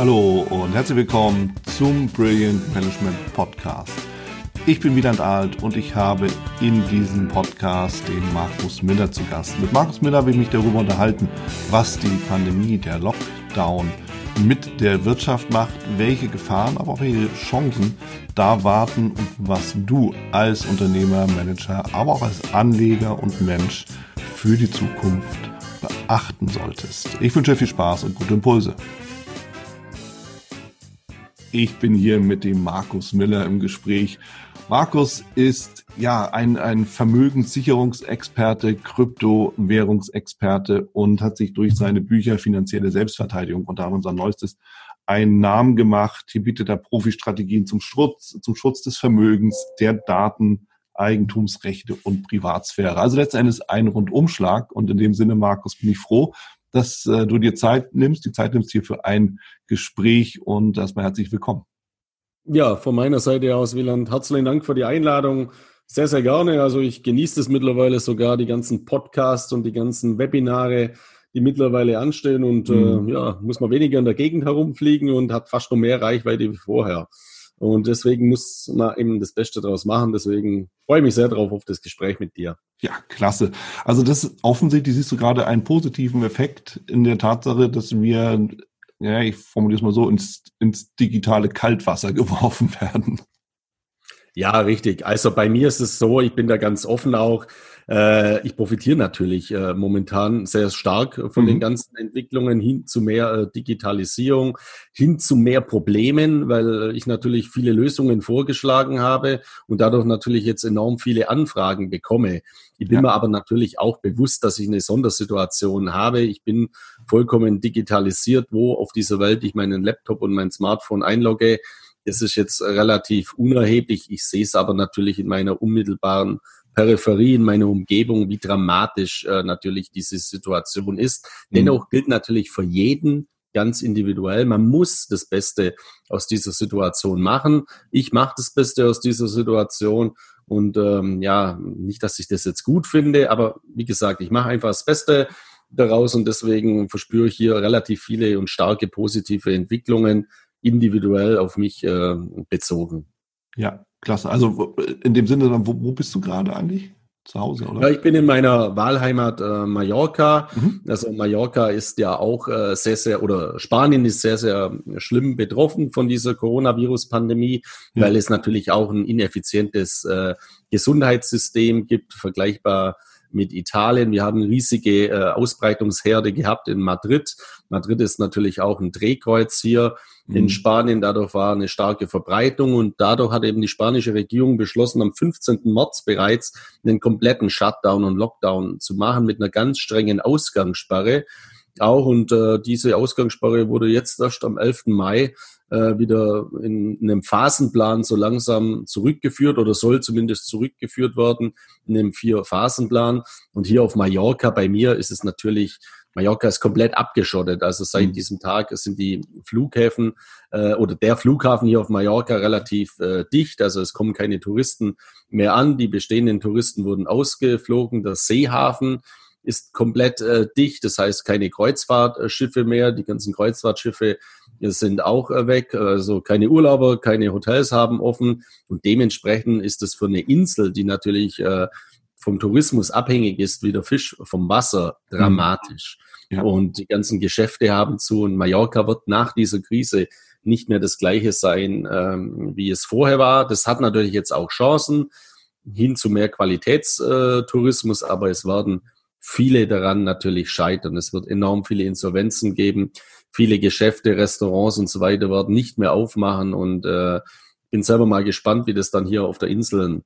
Hallo und herzlich willkommen zum Brilliant Management Podcast. Ich bin Wieland Alt und ich habe in diesem Podcast den Markus Miller zu Gast. Mit Markus Miller will ich mich darüber unterhalten, was die Pandemie, der Lockdown mit der Wirtschaft macht, welche Gefahren, aber auch welche Chancen da warten und was du als Unternehmer, Manager, aber auch als Anleger und Mensch für die Zukunft beachten solltest. Ich wünsche dir viel Spaß und gute Impulse. Ich bin hier mit dem Markus Miller im Gespräch. Markus ist ja ein, ein Vermögenssicherungsexperte, Kryptowährungsexperte und hat sich durch seine Bücher Finanzielle Selbstverteidigung, unter anderem sein neuestes, einen Namen gemacht. Hier bietet er Profi-Strategien zum Schutz, zum Schutz des Vermögens, der Daten, Eigentumsrechte und Privatsphäre. Also letztendlich ein Rundumschlag. Und in dem Sinne, Markus, bin ich froh, dass äh, du dir Zeit nimmst, die Zeit nimmst hier für ein Gespräch und erstmal herzlich willkommen. Ja, von meiner Seite aus, Wieland, herzlichen Dank für die Einladung. Sehr, sehr gerne. Also ich genieße es mittlerweile sogar, die ganzen Podcasts und die ganzen Webinare, die mittlerweile anstehen und mhm. äh, ja, muss man weniger in der Gegend herumfliegen und hat fast noch mehr Reichweite wie vorher. Und deswegen muss man eben das Beste daraus machen. Deswegen freue ich mich sehr darauf auf das Gespräch mit dir. Ja, klasse. Also das offensichtlich siehst du gerade einen positiven Effekt in der Tatsache, dass wir, ja, ich formuliere es mal so, ins, ins digitale Kaltwasser geworfen werden. Ja, richtig. Also bei mir ist es so, ich bin da ganz offen auch. Äh, ich profitiere natürlich äh, momentan sehr stark von mhm. den ganzen Entwicklungen hin zu mehr äh, Digitalisierung, hin zu mehr Problemen, weil ich natürlich viele Lösungen vorgeschlagen habe und dadurch natürlich jetzt enorm viele Anfragen bekomme. Ich bin ja. mir aber natürlich auch bewusst, dass ich eine Sondersituation habe. Ich bin vollkommen digitalisiert, wo auf dieser Welt ich meinen Laptop und mein Smartphone einlogge. Das ist jetzt relativ unerheblich. Ich sehe es aber natürlich in meiner unmittelbaren Peripherie, in meiner Umgebung, wie dramatisch äh, natürlich diese Situation ist. Mhm. Dennoch gilt natürlich für jeden ganz individuell. Man muss das Beste aus dieser Situation machen. Ich mache das Beste aus dieser Situation und ähm, ja, nicht, dass ich das jetzt gut finde, aber wie gesagt, ich mache einfach das Beste daraus und deswegen verspüre ich hier relativ viele und starke positive Entwicklungen individuell auf mich äh, bezogen. Ja, klasse. Also in dem Sinne, wo, wo bist du gerade eigentlich? Zu Hause, oder? Ja, ich bin in meiner Wahlheimat äh, Mallorca. Mhm. Also Mallorca ist ja auch äh, sehr, sehr, oder Spanien ist sehr, sehr schlimm betroffen von dieser Coronavirus-Pandemie, ja. weil es natürlich auch ein ineffizientes äh, Gesundheitssystem gibt, vergleichbar mit Italien. Wir haben riesige äh, Ausbreitungsherde gehabt in Madrid. Madrid ist natürlich auch ein Drehkreuz hier. In Spanien. Dadurch war eine starke Verbreitung und dadurch hat eben die spanische Regierung beschlossen, am 15. März bereits einen kompletten Shutdown und Lockdown zu machen mit einer ganz strengen Ausgangssperre auch. Und äh, diese Ausgangssperre wurde jetzt erst am 11. Mai äh, wieder in, in einem Phasenplan so langsam zurückgeführt oder soll zumindest zurückgeführt werden in einem Vier-Phasenplan. Und hier auf Mallorca, bei mir ist es natürlich Mallorca ist komplett abgeschottet. Also seit mhm. diesem Tag sind die Flughäfen äh, oder der Flughafen hier auf Mallorca relativ äh, dicht. Also es kommen keine Touristen mehr an. Die bestehenden Touristen wurden ausgeflogen. Der Seehafen ist komplett äh, dicht. Das heißt keine Kreuzfahrtschiffe mehr. Die ganzen Kreuzfahrtschiffe sind auch äh, weg. Also keine Urlauber, keine Hotels haben offen. Und dementsprechend ist es für eine Insel, die natürlich äh, vom Tourismus abhängig ist, wie der Fisch vom Wasser, mhm. dramatisch. Ja. Und die ganzen Geschäfte haben zu. Und Mallorca wird nach dieser Krise nicht mehr das gleiche sein, ähm, wie es vorher war. Das hat natürlich jetzt auch Chancen hin zu mehr Qualitätstourismus, aber es werden viele daran natürlich scheitern. Es wird enorm viele Insolvenzen geben. Viele Geschäfte, Restaurants und so weiter werden nicht mehr aufmachen und äh, bin selber mal gespannt, wie das dann hier auf der Insel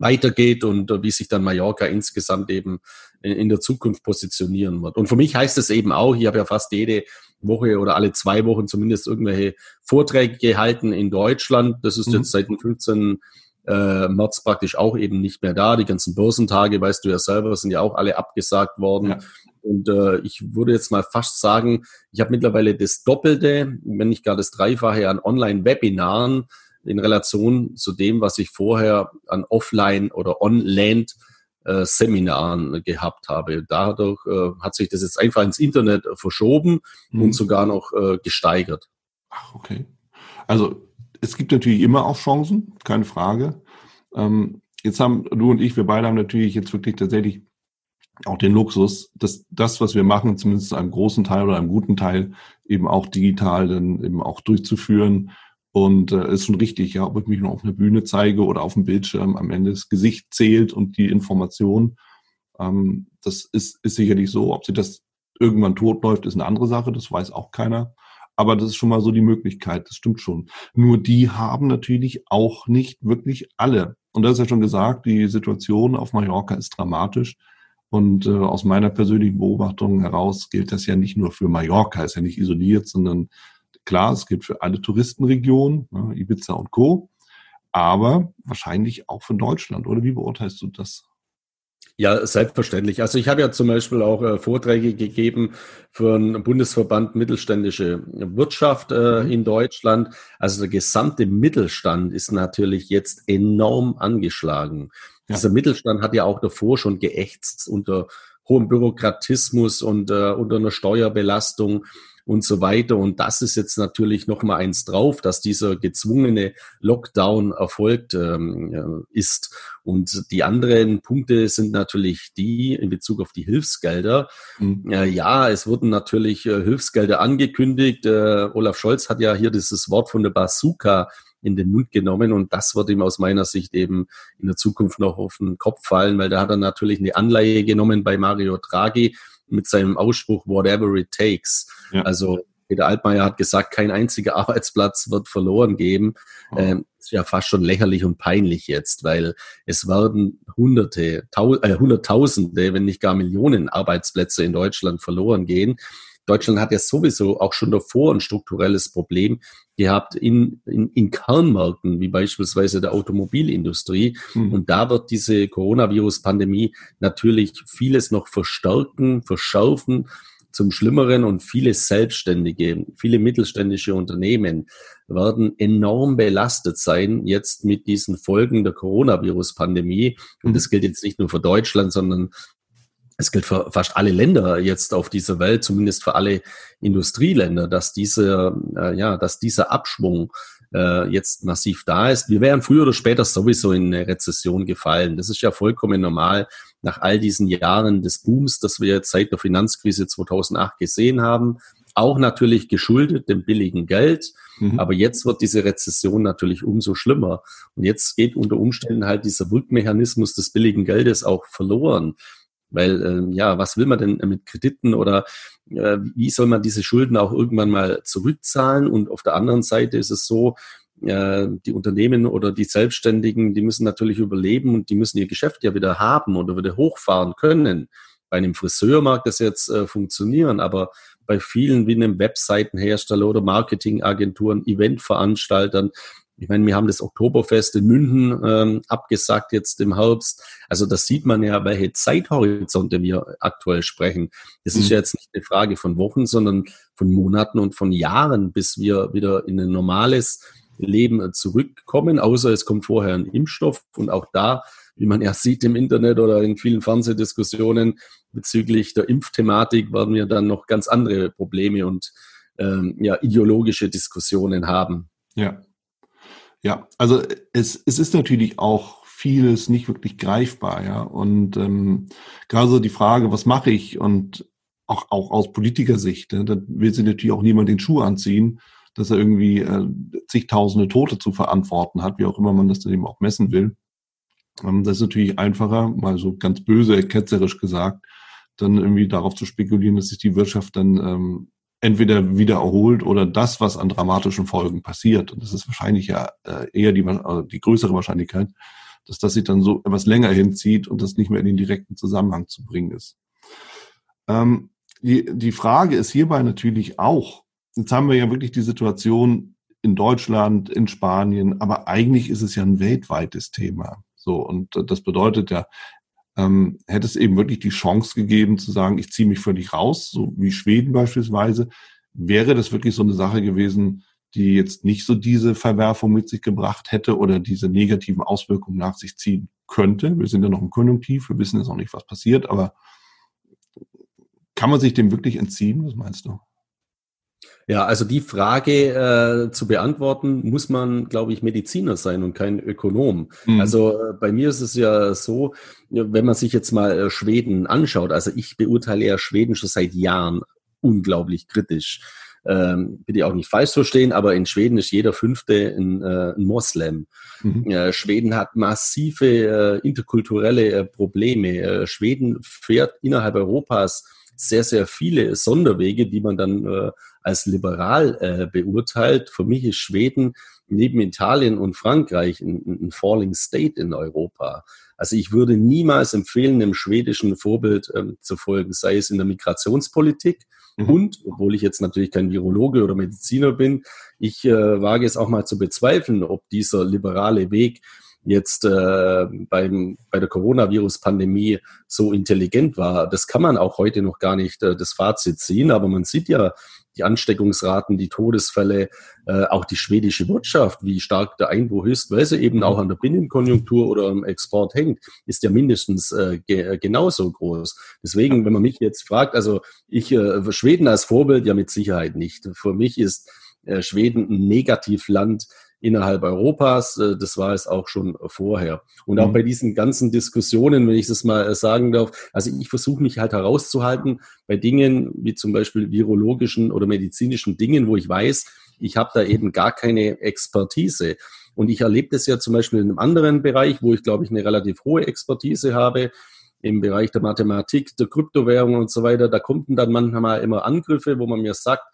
weitergeht und äh, wie sich dann Mallorca insgesamt eben in, in, der Zukunft positionieren wird. Und für mich heißt es eben auch, ich habe ja fast jede Woche oder alle zwei Wochen zumindest irgendwelche Vorträge gehalten in Deutschland. Das ist mhm. jetzt seit dem 15 äh, März praktisch auch eben nicht mehr da. Die ganzen Börsentage, weißt du ja selber, sind ja auch alle abgesagt worden. Ja. Und äh, ich würde jetzt mal fast sagen, ich habe mittlerweile das Doppelte, wenn nicht gar das Dreifache an Online-Webinaren in Relation zu dem, was ich vorher an Offline- oder On-Land äh, Seminaren gehabt habe. Dadurch äh, hat sich das jetzt einfach ins Internet verschoben mhm. und sogar noch äh, gesteigert. Ach, okay. Also es gibt natürlich immer auch Chancen, keine Frage. Ähm, jetzt haben du und ich, wir beide haben natürlich jetzt wirklich tatsächlich auch den Luxus, dass das, was wir machen, zumindest einem großen Teil oder einem guten Teil, eben auch digital dann eben auch durchzuführen. Und äh, ist schon richtig, ja, ob ich mich nur auf einer Bühne zeige oder auf dem Bildschirm, am Ende das Gesicht zählt und die Information. Ähm, das ist, ist sicherlich so. Ob sie das irgendwann tot läuft, ist eine andere Sache, das weiß auch keiner. Aber das ist schon mal so die Möglichkeit, das stimmt schon. Nur die haben natürlich auch nicht wirklich alle. Und das ist ja schon gesagt, die Situation auf Mallorca ist dramatisch. Und äh, aus meiner persönlichen Beobachtung heraus gilt das ja nicht nur für Mallorca, ist ja nicht isoliert, sondern klar, es gilt für alle Touristenregionen, ne, Ibiza und Co. Aber wahrscheinlich auch für Deutschland, oder wie beurteilst du das? Ja, selbstverständlich. Also ich habe ja zum Beispiel auch äh, Vorträge gegeben für einen Bundesverband Mittelständische Wirtschaft äh, mhm. in Deutschland. Also der gesamte Mittelstand ist natürlich jetzt enorm angeschlagen. Ja. Dieser Mittelstand hat ja auch davor schon geächtzt unter hohem Bürokratismus und äh, unter einer Steuerbelastung und so weiter. Und das ist jetzt natürlich noch mal eins drauf, dass dieser gezwungene Lockdown erfolgt ähm, ist. Und die anderen Punkte sind natürlich die in Bezug auf die Hilfsgelder. Mhm. Äh, ja, es wurden natürlich äh, Hilfsgelder angekündigt. Äh, Olaf Scholz hat ja hier dieses Wort von der Bazooka in den Mund genommen und das wird ihm aus meiner Sicht eben in der Zukunft noch auf den Kopf fallen, weil da hat er natürlich eine Anleihe genommen bei Mario Draghi mit seinem Ausspruch whatever it takes. Ja. Also Peter Altmaier hat gesagt, kein einziger Arbeitsplatz wird verloren geben. Oh. Ähm, ist ja fast schon lächerlich und peinlich jetzt, weil es werden Hunderte, Tau äh, Hunderttausende, wenn nicht gar Millionen Arbeitsplätze in Deutschland verloren gehen. Deutschland hat ja sowieso auch schon davor ein strukturelles Problem gehabt in, in, in Kernmärkten, wie beispielsweise der Automobilindustrie. Mhm. Und da wird diese Coronavirus-Pandemie natürlich vieles noch verstärken, verschärfen zum Schlimmeren und viele Selbstständige, viele mittelständische Unternehmen werden enorm belastet sein jetzt mit diesen Folgen der Coronavirus-Pandemie. Und mhm. das gilt jetzt nicht nur für Deutschland, sondern es gilt für fast alle Länder jetzt auf dieser Welt, zumindest für alle Industrieländer, dass diese, äh, ja, dass dieser Abschwung äh, jetzt massiv da ist. Wir wären früher oder später sowieso in eine Rezession gefallen. Das ist ja vollkommen normal nach all diesen Jahren des Booms, das wir jetzt seit der Finanzkrise 2008 gesehen haben. Auch natürlich geschuldet dem billigen Geld. Mhm. Aber jetzt wird diese Rezession natürlich umso schlimmer. Und jetzt geht unter Umständen halt dieser Wirkmechanismus des billigen Geldes auch verloren. Weil, äh, ja, was will man denn mit Krediten oder äh, wie soll man diese Schulden auch irgendwann mal zurückzahlen? Und auf der anderen Seite ist es so, äh, die Unternehmen oder die Selbstständigen, die müssen natürlich überleben und die müssen ihr Geschäft ja wieder haben oder wieder hochfahren können. Bei einem Friseur mag das jetzt äh, funktionieren, aber bei vielen wie einem Webseitenhersteller oder Marketingagenturen, Eventveranstaltern, ich meine, wir haben das Oktoberfest in München ähm, abgesagt jetzt im Herbst. Also das sieht man ja, welche Zeithorizonte wir aktuell sprechen. Das mhm. ist ja jetzt nicht eine Frage von Wochen, sondern von Monaten und von Jahren, bis wir wieder in ein normales Leben zurückkommen, außer es kommt vorher ein Impfstoff. Und auch da, wie man ja sieht im Internet oder in vielen Fernsehdiskussionen bezüglich der Impfthematik, werden wir dann noch ganz andere Probleme und ähm, ja, ideologische Diskussionen haben. Ja, ja, also es, es ist natürlich auch vieles nicht wirklich greifbar, ja. Und ähm, gerade so die Frage, was mache ich? Und auch, auch aus Politikersicht, ne, da will sich natürlich auch niemand den Schuh anziehen, dass er irgendwie äh, zigtausende Tote zu verantworten hat, wie auch immer man das dann eben auch messen will. Ähm, das ist natürlich einfacher, mal so ganz böse, ketzerisch gesagt, dann irgendwie darauf zu spekulieren, dass sich die Wirtschaft dann ähm, entweder wieder erholt oder das, was an dramatischen Folgen passiert. Und das ist wahrscheinlich ja äh, eher die, äh, die größere Wahrscheinlichkeit, dass das sich dann so etwas länger hinzieht und das nicht mehr in den direkten Zusammenhang zu bringen ist. Ähm, die, die Frage ist hierbei natürlich auch, jetzt haben wir ja wirklich die Situation in Deutschland, in Spanien, aber eigentlich ist es ja ein weltweites Thema. So, und das bedeutet ja, ähm, hätte es eben wirklich die Chance gegeben zu sagen, ich ziehe mich völlig raus, so wie Schweden beispielsweise, wäre das wirklich so eine Sache gewesen, die jetzt nicht so diese Verwerfung mit sich gebracht hätte oder diese negativen Auswirkungen nach sich ziehen könnte. Wir sind ja noch im Konjunktiv, wir wissen jetzt noch nicht, was passiert, aber kann man sich dem wirklich entziehen? Was meinst du? Ja, also die Frage äh, zu beantworten, muss man, glaube ich, Mediziner sein und kein Ökonom. Mhm. Also äh, bei mir ist es ja so, wenn man sich jetzt mal äh, Schweden anschaut, also ich beurteile ja Schweden schon seit Jahren unglaublich kritisch. Ähm, bitte auch nicht falsch verstehen, aber in Schweden ist jeder Fünfte ein, äh, ein Moslem. Mhm. Äh, Schweden hat massive äh, interkulturelle äh, Probleme. Äh, Schweden fährt innerhalb Europas sehr, sehr viele Sonderwege, die man dann äh, als liberal äh, beurteilt. Für mich ist Schweden neben Italien und Frankreich ein, ein Falling State in Europa. Also ich würde niemals empfehlen, dem schwedischen Vorbild ähm, zu folgen, sei es in der Migrationspolitik, Mhm. Und, obwohl ich jetzt natürlich kein Virologe oder Mediziner bin, ich äh, wage es auch mal zu bezweifeln, ob dieser liberale Weg jetzt äh, beim, bei der Coronavirus-Pandemie so intelligent war. Das kann man auch heute noch gar nicht äh, das Fazit ziehen, aber man sieht ja die Ansteckungsraten, die Todesfälle, äh, auch die schwedische Wirtschaft, wie stark der Einbruch ist, weil sie eben auch an der Binnenkonjunktur oder am Export hängt, ist ja mindestens äh, ge genauso groß. Deswegen, wenn man mich jetzt fragt, also ich äh, Schweden als Vorbild ja mit Sicherheit nicht. Für mich ist Schweden ein Negativland innerhalb Europas. Äh, das war es auch schon vorher. Und auch mhm. bei diesen ganzen Diskussionen, wenn ich das mal äh, sagen darf, also ich versuche mich halt herauszuhalten bei Dingen wie zum Beispiel virologischen oder medizinischen Dingen, wo ich weiß, ich habe da eben gar keine Expertise. Und ich erlebe das ja zum Beispiel in einem anderen Bereich, wo ich glaube ich eine relativ hohe Expertise habe, im Bereich der Mathematik, der Kryptowährung und so weiter. Da kommen dann manchmal immer Angriffe, wo man mir sagt,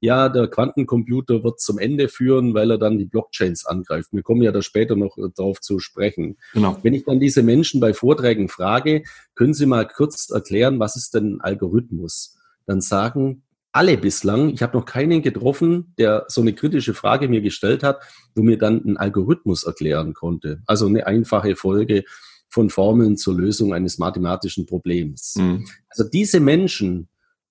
ja, der Quantencomputer wird zum Ende führen, weil er dann die Blockchains angreift. Wir kommen ja da später noch äh, darauf zu sprechen. Genau. Wenn ich dann diese Menschen bei Vorträgen frage, können Sie mal kurz erklären, was ist denn ein Algorithmus? Dann sagen alle bislang, ich habe noch keinen getroffen, der so eine kritische Frage mir gestellt hat, wo mir dann einen Algorithmus erklären konnte. Also eine einfache Folge von Formeln zur Lösung eines mathematischen Problems. Mhm. Also diese Menschen,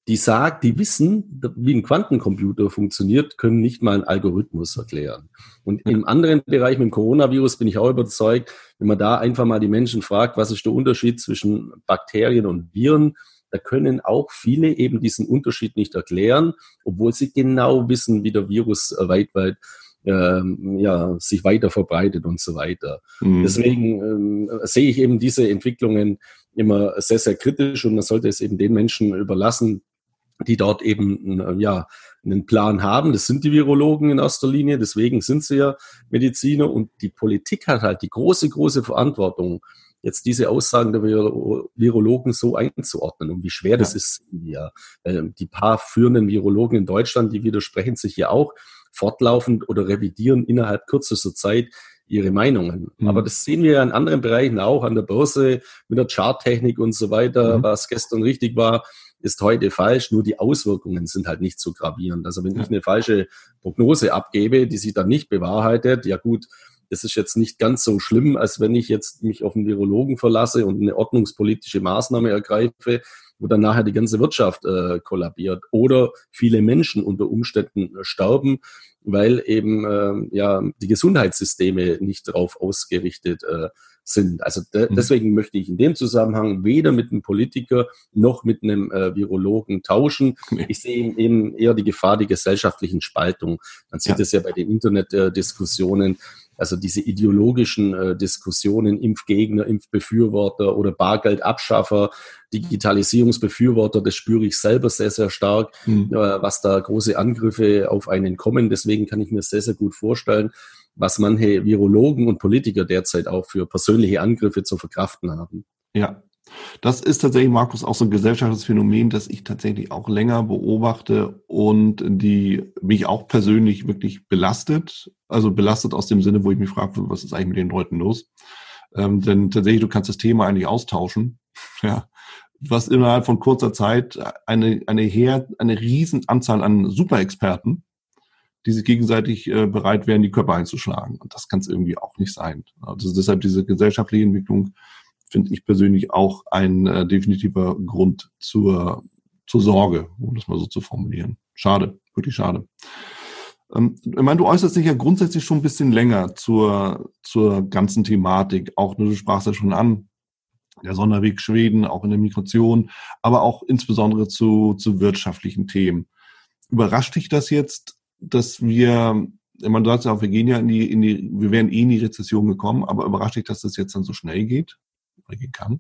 die sagt, die wissen, wie ein Quantencomputer funktioniert, können nicht mal einen Algorithmus erklären. Und im anderen Bereich mit dem Coronavirus bin ich auch überzeugt, wenn man da einfach mal die Menschen fragt, was ist der Unterschied zwischen Bakterien und Viren, da können auch viele eben diesen Unterschied nicht erklären, obwohl sie genau wissen, wie der Virus äh, weit, weit ähm, ja, sich weiter verbreitet und so weiter. Mhm. Deswegen ähm, sehe ich eben diese Entwicklungen immer sehr, sehr kritisch und man sollte es eben den Menschen überlassen, die dort eben ja, einen Plan haben. Das sind die Virologen in erster Linie, deswegen sind sie ja Mediziner und die Politik hat halt die große, große Verantwortung, jetzt diese Aussagen der Virologen so einzuordnen und wie schwer ja. das ist. Ja, die paar führenden Virologen in Deutschland, die widersprechen sich ja auch fortlaufend oder revidieren innerhalb kürzester Zeit ihre Meinungen. Mhm. Aber das sehen wir ja in anderen Bereichen auch, an der Börse, mit der Charttechnik und so weiter, mhm. was gestern richtig war ist heute falsch, nur die Auswirkungen sind halt nicht so gravierend. Also wenn ich eine falsche Prognose abgebe, die sich dann nicht bewahrheitet, ja gut, das ist jetzt nicht ganz so schlimm, als wenn ich jetzt mich auf einen Virologen verlasse und eine ordnungspolitische Maßnahme ergreife, wo dann nachher die ganze Wirtschaft äh, kollabiert oder viele Menschen unter Umständen äh, sterben, weil eben äh, ja die Gesundheitssysteme nicht darauf ausgerichtet äh, sind. Also de mhm. deswegen möchte ich in dem Zusammenhang weder mit einem Politiker noch mit einem äh, Virologen tauschen. Ich sehe eben eher die Gefahr der gesellschaftlichen Spaltung. Man sieht es ja. ja bei den Internetdiskussionen. Äh, also diese ideologischen äh, Diskussionen, Impfgegner, Impfbefürworter oder Bargeldabschaffer, Digitalisierungsbefürworter, das spüre ich selber sehr, sehr stark, mhm. äh, was da große Angriffe auf einen kommen. Deswegen kann ich mir sehr, sehr gut vorstellen, was manche Virologen und Politiker derzeit auch für persönliche Angriffe zu verkraften haben. Ja, das ist tatsächlich, Markus, auch so ein gesellschaftliches Phänomen, das ich tatsächlich auch länger beobachte und die mich auch persönlich wirklich belastet. Also belastet aus dem Sinne, wo ich mich frage, was ist eigentlich mit den Leuten los? Ähm, denn tatsächlich, du kannst das Thema eigentlich austauschen. Ja, was innerhalb von kurzer Zeit eine, eine, Her eine riesen Anzahl an Superexperten die sich gegenseitig äh, bereit wären, die Körper einzuschlagen. Und das kann es irgendwie auch nicht sein. Also deshalb diese gesellschaftliche Entwicklung finde ich persönlich auch ein äh, definitiver Grund zur, zur Sorge, um das mal so zu formulieren. Schade, wirklich schade. Ähm, ich meine, du äußerst dich ja grundsätzlich schon ein bisschen länger zur, zur ganzen Thematik. Auch, du sprachst ja schon an, der Sonderweg Schweden, auch in der Migration, aber auch insbesondere zu, zu wirtschaftlichen Themen. überrascht dich das jetzt, dass wir, man sagt ja auch, wir gehen ja in die, in die, wir wären eh in die Rezession gekommen, aber überrascht dich, dass das jetzt dann so schnell geht oder gehen kann?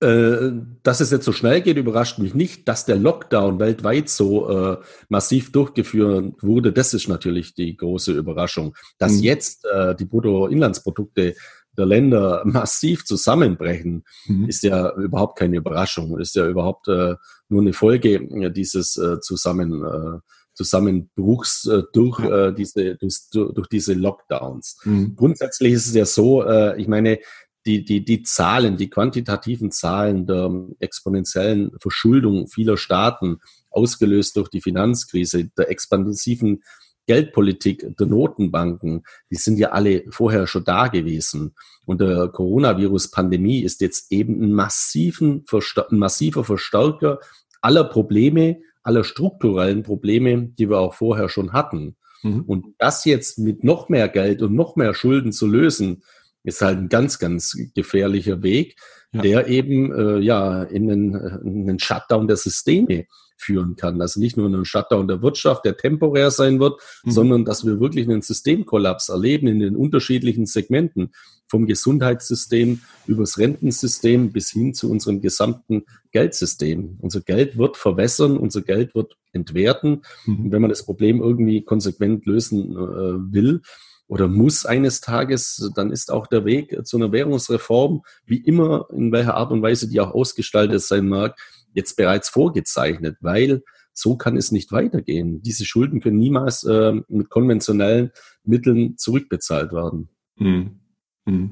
Äh, dass es jetzt so schnell geht, überrascht mich nicht. Dass der Lockdown weltweit so äh, massiv durchgeführt wurde, das ist natürlich die große Überraschung. Dass mhm. jetzt äh, die Bruttoinlandsprodukte der Länder massiv zusammenbrechen, mhm. ist ja überhaupt keine Überraschung. Ist ja überhaupt äh, nur eine Folge dieses äh, Zusammen, äh, Zusammenbruchs äh, durch, äh, diese, durch, durch diese Lockdowns. Mhm. Grundsätzlich ist es ja so, äh, ich meine, die, die, die Zahlen, die quantitativen Zahlen der exponentiellen Verschuldung vieler Staaten, ausgelöst durch die Finanzkrise, der expansiven Geldpolitik der Notenbanken, die sind ja alle vorher schon da gewesen. Und der Coronavirus-Pandemie ist jetzt eben ein, massiven, ein massiver Verstärker aller Probleme, aller strukturellen Probleme, die wir auch vorher schon hatten. Mhm. Und das jetzt mit noch mehr Geld und noch mehr Schulden zu lösen, ist halt ein ganz, ganz gefährlicher Weg, ja. der eben äh, ja in einen, in einen Shutdown der Systeme führen kann. Also nicht nur einen Shutdown der Wirtschaft, der temporär sein wird, mhm. sondern dass wir wirklich einen Systemkollaps erleben in den unterschiedlichen Segmenten, vom Gesundheitssystem übers Rentensystem bis hin zu unserem gesamten Geldsystem. Unser Geld wird verwässern, unser Geld wird entwerten. Mhm. Und wenn man das Problem irgendwie konsequent lösen äh, will, oder muss eines Tages, dann ist auch der Weg zu einer Währungsreform, wie immer, in welcher Art und Weise die auch ausgestaltet sein mag, jetzt bereits vorgezeichnet, weil so kann es nicht weitergehen. Diese Schulden können niemals äh, mit konventionellen Mitteln zurückbezahlt werden. Hm. Hm.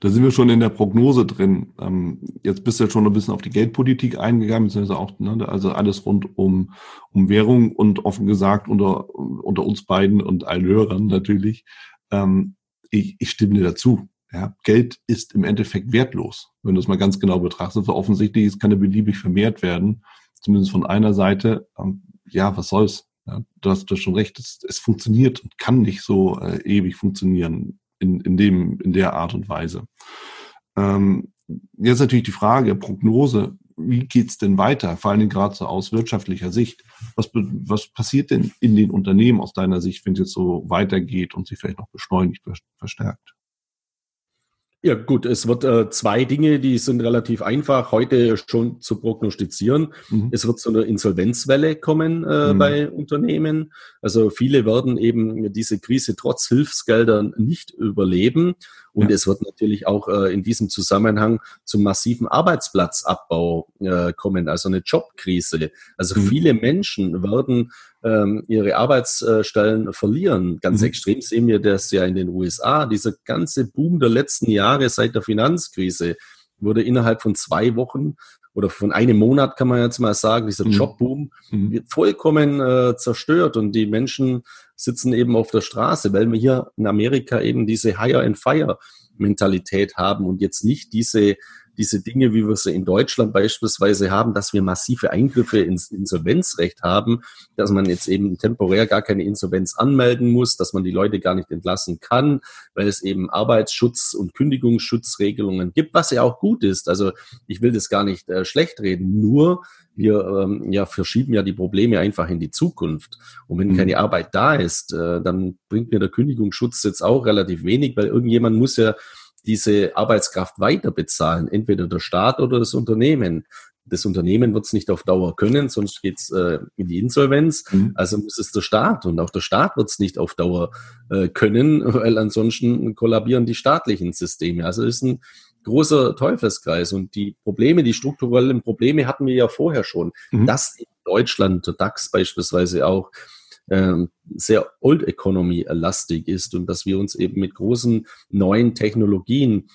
Da sind wir schon in der Prognose drin. Ähm, jetzt bist du ja schon ein bisschen auf die Geldpolitik eingegangen, beziehungsweise auch, ne, also alles rund um, um Währung und offen gesagt unter, unter uns beiden und allen Hörern natürlich. Ähm, ich, ich stimme dir dazu. Ja, Geld ist im Endeffekt wertlos, wenn du es mal ganz genau betrachtest. offensichtlich es kann ja beliebig vermehrt werden, zumindest von einer Seite. Ähm, ja, was soll's? Ja, du hast du schon recht, es, es funktioniert und kann nicht so äh, ewig funktionieren in, in, dem, in der Art und Weise. Ähm, jetzt natürlich die Frage, Prognose, wie geht's denn weiter, vor allem gerade so aus wirtschaftlicher Sicht? Was, was passiert denn in den Unternehmen aus deiner Sicht, wenn es jetzt so weitergeht und sich vielleicht noch beschleunigt, verstärkt? Ja gut, es wird äh, zwei Dinge, die sind relativ einfach heute schon zu prognostizieren. Mhm. Es wird zu einer Insolvenzwelle kommen äh, mhm. bei Unternehmen. Also viele werden eben diese Krise trotz Hilfsgeldern nicht überleben. Und ja. es wird natürlich auch äh, in diesem Zusammenhang zum massiven Arbeitsplatzabbau äh, kommen, also eine Jobkrise. Also mhm. viele Menschen werden ähm, ihre Arbeitsstellen verlieren. Ganz mhm. extrem sehen wir das ja in den USA. Dieser ganze Boom der letzten Jahre seit der Finanzkrise wurde innerhalb von zwei Wochen oder von einem Monat kann man jetzt mal sagen, dieser mhm. Jobboom mhm. wird vollkommen äh, zerstört und die Menschen sitzen eben auf der Straße, weil wir hier in Amerika eben diese Hire and Fire Mentalität haben und jetzt nicht diese diese Dinge, wie wir sie in Deutschland beispielsweise haben, dass wir massive Eingriffe ins Insolvenzrecht haben, dass man jetzt eben temporär gar keine Insolvenz anmelden muss, dass man die Leute gar nicht entlassen kann, weil es eben Arbeitsschutz und Kündigungsschutzregelungen gibt, was ja auch gut ist. Also ich will das gar nicht äh, schlecht reden, nur wir ähm, ja, verschieben ja die Probleme einfach in die Zukunft. Und wenn mhm. keine Arbeit da ist, äh, dann bringt mir der Kündigungsschutz jetzt auch relativ wenig, weil irgendjemand muss ja diese Arbeitskraft weiter bezahlen, entweder der Staat oder das Unternehmen. Das Unternehmen wird es nicht auf Dauer können, sonst geht's äh, in die Insolvenz. Mhm. Also muss es der Staat und auch der Staat wird es nicht auf Dauer äh, können, weil ansonsten kollabieren die staatlichen Systeme. Also es ist ein großer Teufelskreis und die Probleme, die strukturellen Probleme hatten wir ja vorher schon. Mhm. Dass in Deutschland, der DAX beispielsweise auch, sehr Old Economy lastig ist und dass wir uns eben mit großen neuen Technologien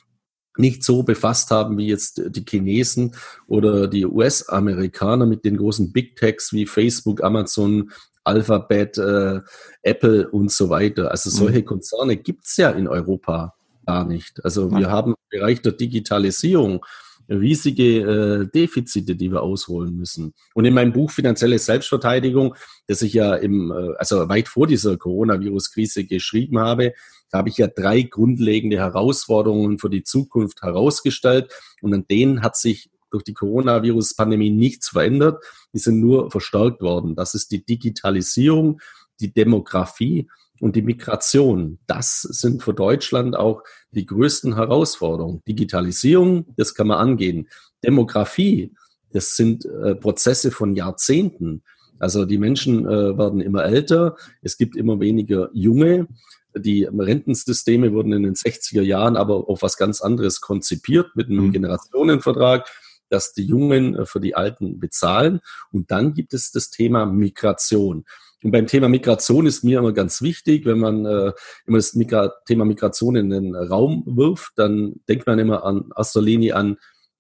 nicht so befasst haben wie jetzt die Chinesen oder die US-Amerikaner mit den großen Big Techs wie Facebook, Amazon, Alphabet, äh, Apple und so weiter. Also mhm. solche Konzerne gibt's ja in Europa gar nicht. Also wir haben im Bereich der Digitalisierung riesige äh, Defizite, die wir ausholen müssen. Und in meinem Buch Finanzielle Selbstverteidigung, das ich ja im, äh, also weit vor dieser Coronavirus-Krise geschrieben habe, habe ich ja drei grundlegende Herausforderungen für die Zukunft herausgestellt. Und an denen hat sich durch die Coronavirus-Pandemie nichts verändert. Die sind nur verstärkt worden. Das ist die Digitalisierung, die Demografie und die Migration. Das sind für Deutschland auch die größten Herausforderungen. Digitalisierung, das kann man angehen. Demografie, das sind äh, Prozesse von Jahrzehnten. Also die Menschen äh, werden immer älter, es gibt immer weniger Junge. Die Rentensysteme wurden in den 60er Jahren aber auf was ganz anderes konzipiert mit einem mhm. Generationenvertrag, dass die Jungen äh, für die Alten bezahlen. Und dann gibt es das Thema Migration. Und beim Thema Migration ist mir immer ganz wichtig, wenn man äh, immer das Migra Thema Migration in den Raum wirft, dann denkt man immer an erster Linie an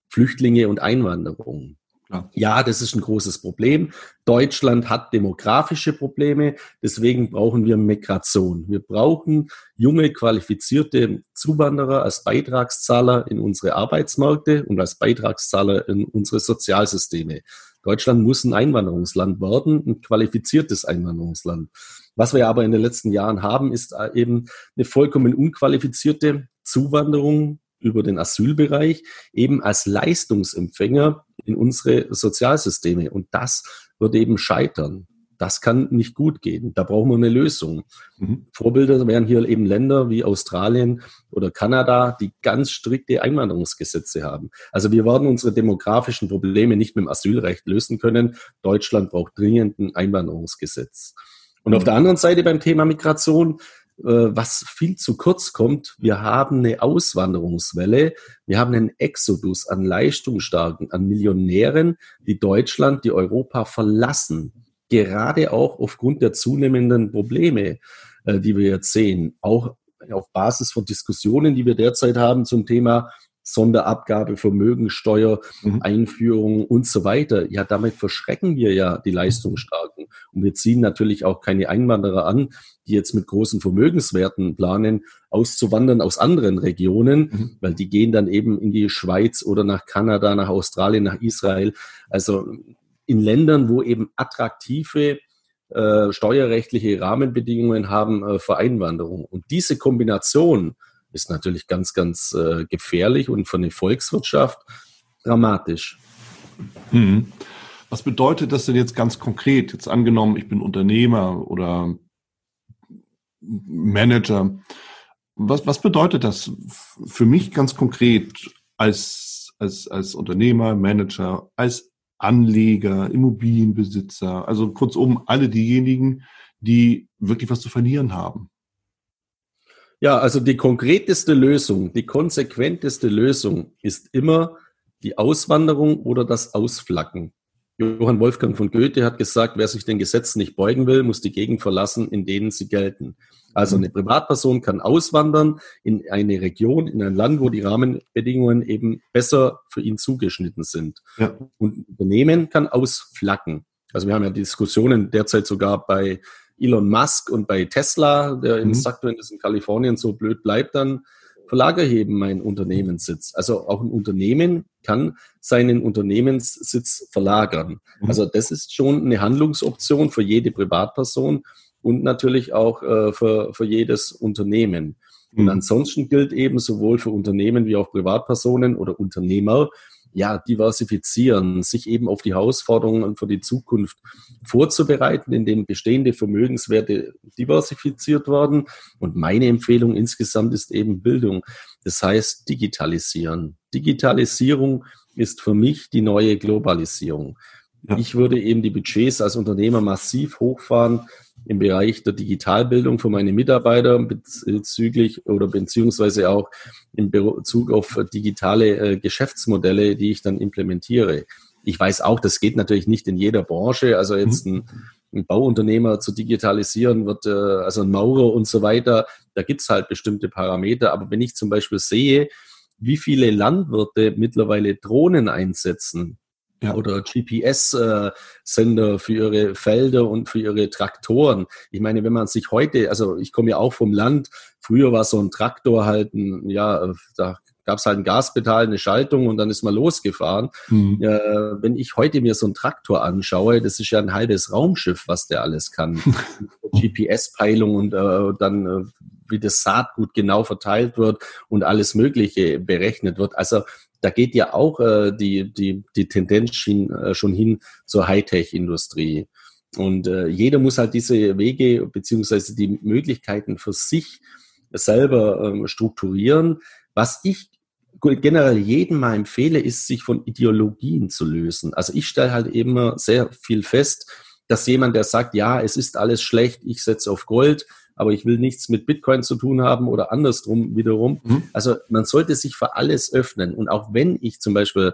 Flüchtlinge und Einwanderung. Ja. ja, das ist ein großes Problem. Deutschland hat demografische Probleme, deswegen brauchen wir Migration. Wir brauchen junge, qualifizierte Zuwanderer als Beitragszahler in unsere Arbeitsmärkte und als Beitragszahler in unsere Sozialsysteme. Deutschland muss ein Einwanderungsland werden, ein qualifiziertes Einwanderungsland. Was wir aber in den letzten Jahren haben, ist eben eine vollkommen unqualifizierte Zuwanderung über den Asylbereich eben als Leistungsempfänger in unsere Sozialsysteme. Und das wird eben scheitern. Das kann nicht gut gehen. Da brauchen wir eine Lösung. Mhm. Vorbilder wären hier eben Länder wie Australien oder Kanada, die ganz strikte Einwanderungsgesetze haben. Also wir werden unsere demografischen Probleme nicht mit dem Asylrecht lösen können. Deutschland braucht dringend ein Einwanderungsgesetz. Und mhm. auf der anderen Seite beim Thema Migration äh, was viel zu kurz kommt. Wir haben eine Auswanderungswelle, wir haben einen Exodus an Leistungsstarken, an Millionären, die Deutschland, die Europa verlassen. Gerade auch aufgrund der zunehmenden Probleme, äh, die wir jetzt sehen. Auch auf Basis von Diskussionen, die wir derzeit haben zum Thema Sonderabgabe, Vermögensteuer, mhm. Einführung und so weiter. Ja, damit verschrecken wir ja die Leistungsstarken. Und wir ziehen natürlich auch keine Einwanderer an, die jetzt mit großen Vermögenswerten planen, auszuwandern aus anderen Regionen, mhm. weil die gehen dann eben in die Schweiz oder nach Kanada, nach Australien, nach Israel. Also in Ländern, wo eben attraktive äh, steuerrechtliche Rahmenbedingungen haben äh, für Einwanderung. Und diese Kombination ist natürlich ganz, ganz äh, gefährlich und für eine Volkswirtschaft dramatisch. Hm. Was bedeutet das denn jetzt ganz konkret? Jetzt angenommen, ich bin Unternehmer oder Manager. Was, was bedeutet das für mich ganz konkret als, als, als Unternehmer, Manager, als Anleger, Immobilienbesitzer, also kurzum alle diejenigen, die wirklich was zu verlieren haben? Ja, also die konkreteste Lösung, die konsequenteste Lösung ist immer die Auswanderung oder das Ausflacken. Johann Wolfgang von Goethe hat gesagt, wer sich den Gesetzen nicht beugen will, muss die Gegend verlassen, in denen sie gelten. Also eine Privatperson kann auswandern in eine Region, in ein Land, wo die Rahmenbedingungen eben besser für ihn zugeschnitten sind. Ja. Und ein Unternehmen kann ausflacken. Also wir haben ja Diskussionen derzeit sogar bei Elon Musk und bei Tesla, der mhm. eben sagt, wenn es in Kalifornien so blöd bleibt, dann verlagere ich eben meinen Unternehmenssitz. Also auch ein Unternehmen kann seinen Unternehmenssitz verlagern. Mhm. Also das ist schon eine Handlungsoption für jede Privatperson und natürlich auch äh, für, für jedes Unternehmen. Und mhm. ansonsten gilt eben sowohl für Unternehmen wie auch Privatpersonen oder Unternehmer, ja, diversifizieren, sich eben auf die Herausforderungen für die Zukunft vorzubereiten, indem bestehende Vermögenswerte diversifiziert werden. Und meine Empfehlung insgesamt ist eben Bildung. Das heißt, digitalisieren. Digitalisierung ist für mich die neue Globalisierung. Ja. Ich würde eben die Budgets als Unternehmer massiv hochfahren, im Bereich der Digitalbildung für meine Mitarbeiter bezüglich oder beziehungsweise auch in Bezug auf digitale äh, Geschäftsmodelle, die ich dann implementiere. Ich weiß auch, das geht natürlich nicht in jeder Branche. Also jetzt mhm. ein, ein Bauunternehmer zu digitalisieren wird, äh, also ein Maurer und so weiter, da gibt's halt bestimmte Parameter. Aber wenn ich zum Beispiel sehe, wie viele Landwirte mittlerweile Drohnen einsetzen, ja. oder GPS-Sender für ihre Felder und für ihre Traktoren. Ich meine, wenn man sich heute, also ich komme ja auch vom Land, früher war so ein Traktor halt ein, ja, da gab es halt ein Gaspedal, eine Schaltung und dann ist man losgefahren. Mhm. Äh, wenn ich heute mir so einen Traktor anschaue, das ist ja ein halbes Raumschiff, was der alles kann. GPS-Peilung und äh, dann äh, wie das Saatgut genau verteilt wird und alles Mögliche berechnet wird. Also da geht ja auch äh, die, die, die Tendenz schon, äh, schon hin zur Hightech-Industrie. Und äh, jeder muss halt diese Wege beziehungsweise die Möglichkeiten für sich selber ähm, strukturieren. Was ich generell jedem mal empfehle, ist, sich von Ideologien zu lösen. Also ich stelle halt immer sehr viel fest, dass jemand, der sagt, ja, es ist alles schlecht, ich setze auf Gold, aber ich will nichts mit Bitcoin zu tun haben oder andersrum wiederum. Mhm. Also man sollte sich für alles öffnen. Und auch wenn ich zum Beispiel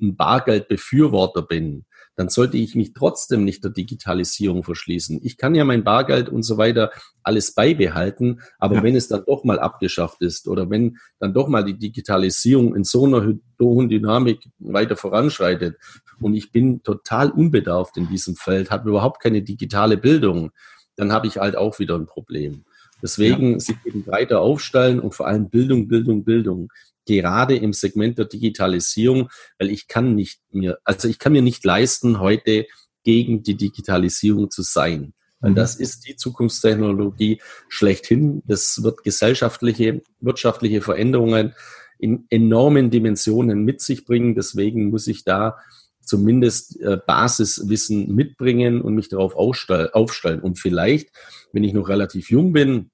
ein Bargeldbefürworter bin, dann sollte ich mich trotzdem nicht der Digitalisierung verschließen. Ich kann ja mein Bargeld und so weiter alles beibehalten, aber ja. wenn es dann doch mal abgeschafft ist oder wenn dann doch mal die Digitalisierung in so einer hohen Dynamik weiter voranschreitet und ich bin total unbedarft in diesem Feld, habe überhaupt keine digitale Bildung, dann habe ich halt auch wieder ein Problem. Deswegen ja. sich eben breiter aufstellen und vor allem Bildung, Bildung, Bildung gerade im Segment der Digitalisierung, weil ich kann nicht mir, also ich kann mir nicht leisten, heute gegen die Digitalisierung zu sein. Weil mhm. das ist die Zukunftstechnologie schlechthin. Das wird gesellschaftliche, wirtschaftliche Veränderungen in enormen Dimensionen mit sich bringen. Deswegen muss ich da zumindest äh, Basiswissen mitbringen und mich darauf aufstellen. Und vielleicht, wenn ich noch relativ jung bin,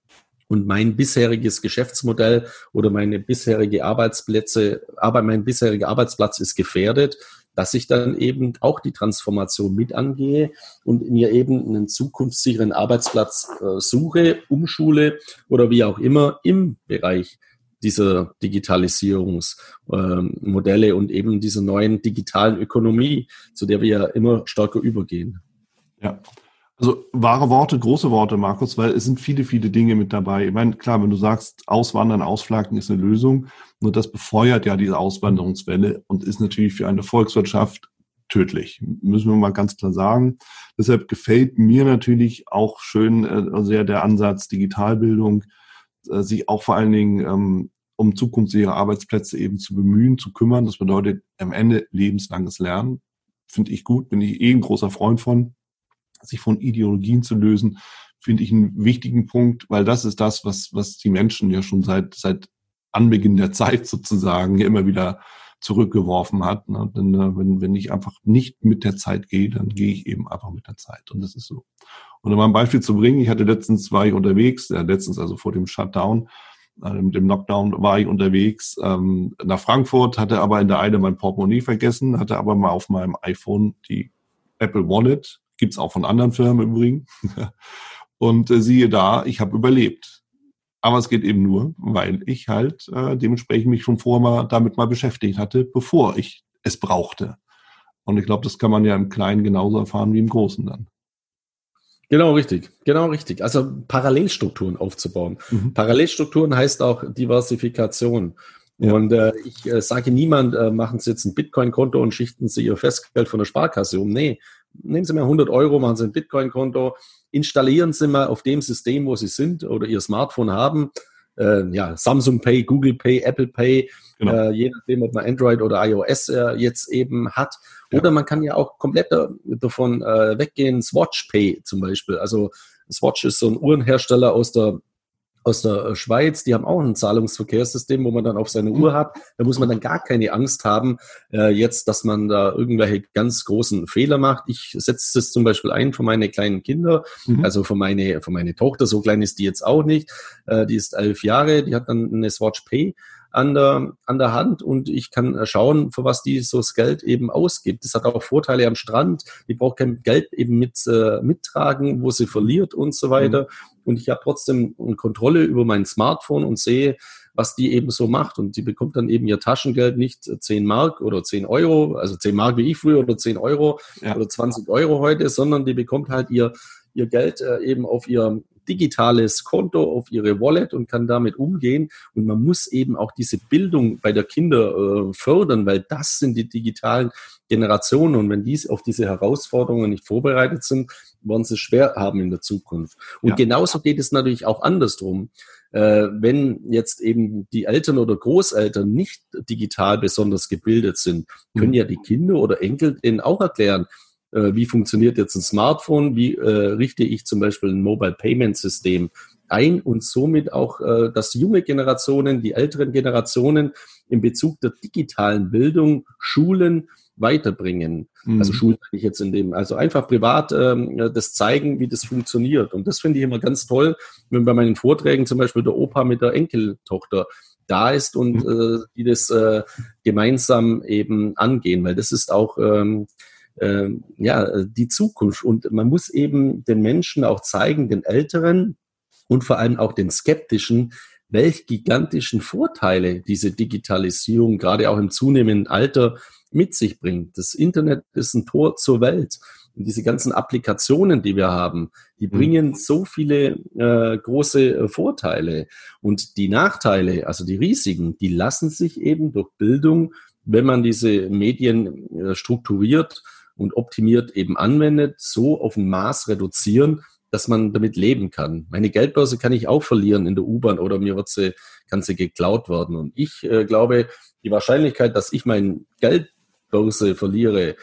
und mein bisheriges Geschäftsmodell oder meine bisherige Arbeitsplätze, aber mein bisheriger Arbeitsplatz ist gefährdet, dass ich dann eben auch die Transformation mit angehe und mir eben einen zukunftssicheren Arbeitsplatz äh, suche, umschule oder wie auch immer im Bereich dieser Digitalisierungsmodelle äh, und eben dieser neuen digitalen Ökonomie, zu der wir ja immer stärker übergehen. Ja, also wahre Worte, große Worte, Markus, weil es sind viele, viele Dinge mit dabei. Ich meine, klar, wenn du sagst, Auswandern, Ausflaggen ist eine Lösung, nur das befeuert ja diese Auswanderungswelle und ist natürlich für eine Volkswirtschaft tödlich. Müssen wir mal ganz klar sagen. Deshalb gefällt mir natürlich auch schön äh, sehr der Ansatz Digitalbildung, äh, sich auch vor allen Dingen ähm, um zukünftige Arbeitsplätze eben zu bemühen, zu kümmern. Das bedeutet am Ende lebenslanges Lernen. Finde ich gut, bin ich eh ein großer Freund von sich von Ideologien zu lösen, finde ich einen wichtigen Punkt, weil das ist das, was, was die Menschen ja schon seit, seit Anbeginn der Zeit sozusagen immer wieder zurückgeworfen hat. Ne? Denn äh, wenn, wenn ich einfach nicht mit der Zeit gehe, dann gehe ich eben einfach mit der Zeit. Und das ist so. Und um ein Beispiel zu bringen, ich hatte letztens, war ich unterwegs, ja, letztens also vor dem Shutdown, äh, mit dem Lockdown war ich unterwegs ähm, nach Frankfurt, hatte aber in der Eile mein Portemonnaie vergessen, hatte aber mal auf meinem iPhone die Apple Wallet Gibt's auch von anderen Firmen im Übrigen. Und äh, siehe da, ich habe überlebt. Aber es geht eben nur, weil ich halt äh, dementsprechend mich schon vorher mal damit mal beschäftigt hatte, bevor ich es brauchte. Und ich glaube, das kann man ja im Kleinen genauso erfahren wie im Großen dann. Genau richtig, genau richtig. Also Parallelstrukturen aufzubauen. Mhm. Parallelstrukturen heißt auch Diversifikation. Ja. Und äh, ich äh, sage niemand, äh, machen Sie jetzt ein Bitcoin-Konto und schichten Sie Ihr Festgeld von der Sparkasse um. Nee, nehmen Sie mal 100 Euro, machen Sie ein Bitcoin-Konto, installieren Sie mal auf dem System, wo Sie sind oder Ihr Smartphone haben, äh, ja, Samsung Pay, Google Pay, Apple Pay, genau. äh, je nachdem, ob man Android oder iOS äh, jetzt eben hat. Ja. Oder man kann ja auch komplett davon äh, weggehen, Swatch Pay zum Beispiel. Also Swatch ist so ein Uhrenhersteller aus der aus der äh, Schweiz, die haben auch ein Zahlungsverkehrssystem, wo man dann auf seine Uhr hat. Da muss man dann gar keine Angst haben, äh, jetzt, dass man da irgendwelche ganz großen Fehler macht. Ich setze das zum Beispiel ein für meine kleinen Kinder, mhm. also für meine, für meine Tochter, so klein ist die jetzt auch nicht. Äh, die ist elf Jahre, die hat dann eine Swatch Pay an der, an der Hand und ich kann schauen, für was die so das Geld eben ausgibt. Das hat auch Vorteile am Strand. Die braucht kein Geld eben mit, äh, mittragen, wo sie verliert und so weiter. Mhm. Und ich habe trotzdem eine Kontrolle über mein Smartphone und sehe, was die eben so macht. Und die bekommt dann eben ihr Taschengeld nicht 10 Mark oder 10 Euro, also 10 Mark wie ich früher oder 10 Euro ja. oder 20 Euro heute, sondern die bekommt halt ihr, ihr Geld äh, eben auf ihr digitales Konto auf ihre Wallet und kann damit umgehen. Und man muss eben auch diese Bildung bei der Kinder äh, fördern, weil das sind die digitalen Generationen. Und wenn die auf diese Herausforderungen nicht vorbereitet sind, werden sie schwer haben in der Zukunft. Und ja. genauso geht es natürlich auch andersrum. Äh, wenn jetzt eben die Eltern oder Großeltern nicht digital besonders gebildet sind, können mhm. ja die Kinder oder Enkel denen auch erklären, äh, wie funktioniert jetzt ein Smartphone, wie äh, richte ich zum Beispiel ein Mobile Payment System ein und somit auch, äh, dass junge Generationen, die älteren Generationen in Bezug der digitalen Bildung Schulen weiterbringen. Mhm. Also Schulen ich jetzt in dem, also einfach privat ähm, das zeigen, wie das funktioniert. Und das finde ich immer ganz toll, wenn bei meinen Vorträgen zum Beispiel der Opa mit der Enkeltochter da ist und mhm. äh, die das äh, gemeinsam eben angehen, weil das ist auch ähm, äh, ja die Zukunft und man muss eben den Menschen auch zeigen, den Älteren und vor allem auch den Skeptischen, welch gigantischen Vorteile diese Digitalisierung gerade auch im zunehmenden Alter mit sich bringt. Das Internet ist ein Tor zur Welt. Und diese ganzen Applikationen, die wir haben, die mhm. bringen so viele äh, große äh, Vorteile. Und die Nachteile, also die Risiken, die lassen sich eben durch Bildung, wenn man diese Medien äh, strukturiert und optimiert eben anwendet, so auf ein Maß reduzieren, dass man damit leben kann. Meine Geldbörse kann ich auch verlieren in der U-Bahn oder mir wird sie, kann sie geklaut werden. Und ich äh, glaube, die Wahrscheinlichkeit, dass ich mein Geldbörse verliere,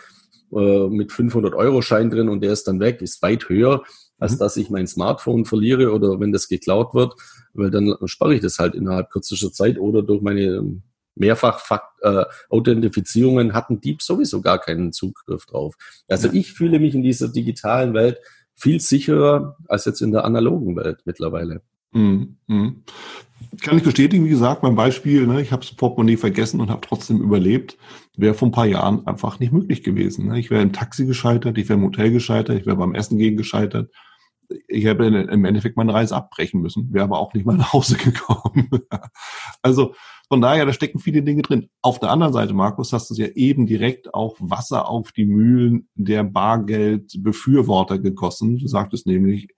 äh, mit 500 Euro Schein drin und der ist dann weg, ist weit höher, als mhm. dass ich mein Smartphone verliere oder wenn das geklaut wird, weil dann spare ich das halt innerhalb kürzester Zeit oder durch meine mehrfach äh, Authentifizierungen hat ein Dieb sowieso gar keinen Zugriff drauf. Also ich fühle mich in dieser digitalen Welt viel sicherer als jetzt in der analogen Welt mittlerweile. Mhm. mhm. Kann ich bestätigen, wie gesagt, mein Beispiel, ne, ich habe das Portemonnaie vergessen und habe trotzdem überlebt, wäre vor ein paar Jahren einfach nicht möglich gewesen. Ne? Ich wäre im Taxi gescheitert, ich wäre im Hotel gescheitert, ich wäre beim Essen gehen gescheitert. Ich hätte im Endeffekt meine Reise abbrechen müssen, wäre aber auch nicht mal nach Hause gekommen. also von daher, da stecken viele Dinge drin. Auf der anderen Seite, Markus, hast du ja eben direkt auch Wasser auf die Mühlen der Bargeldbefürworter gegossen. Du sagtest nämlich,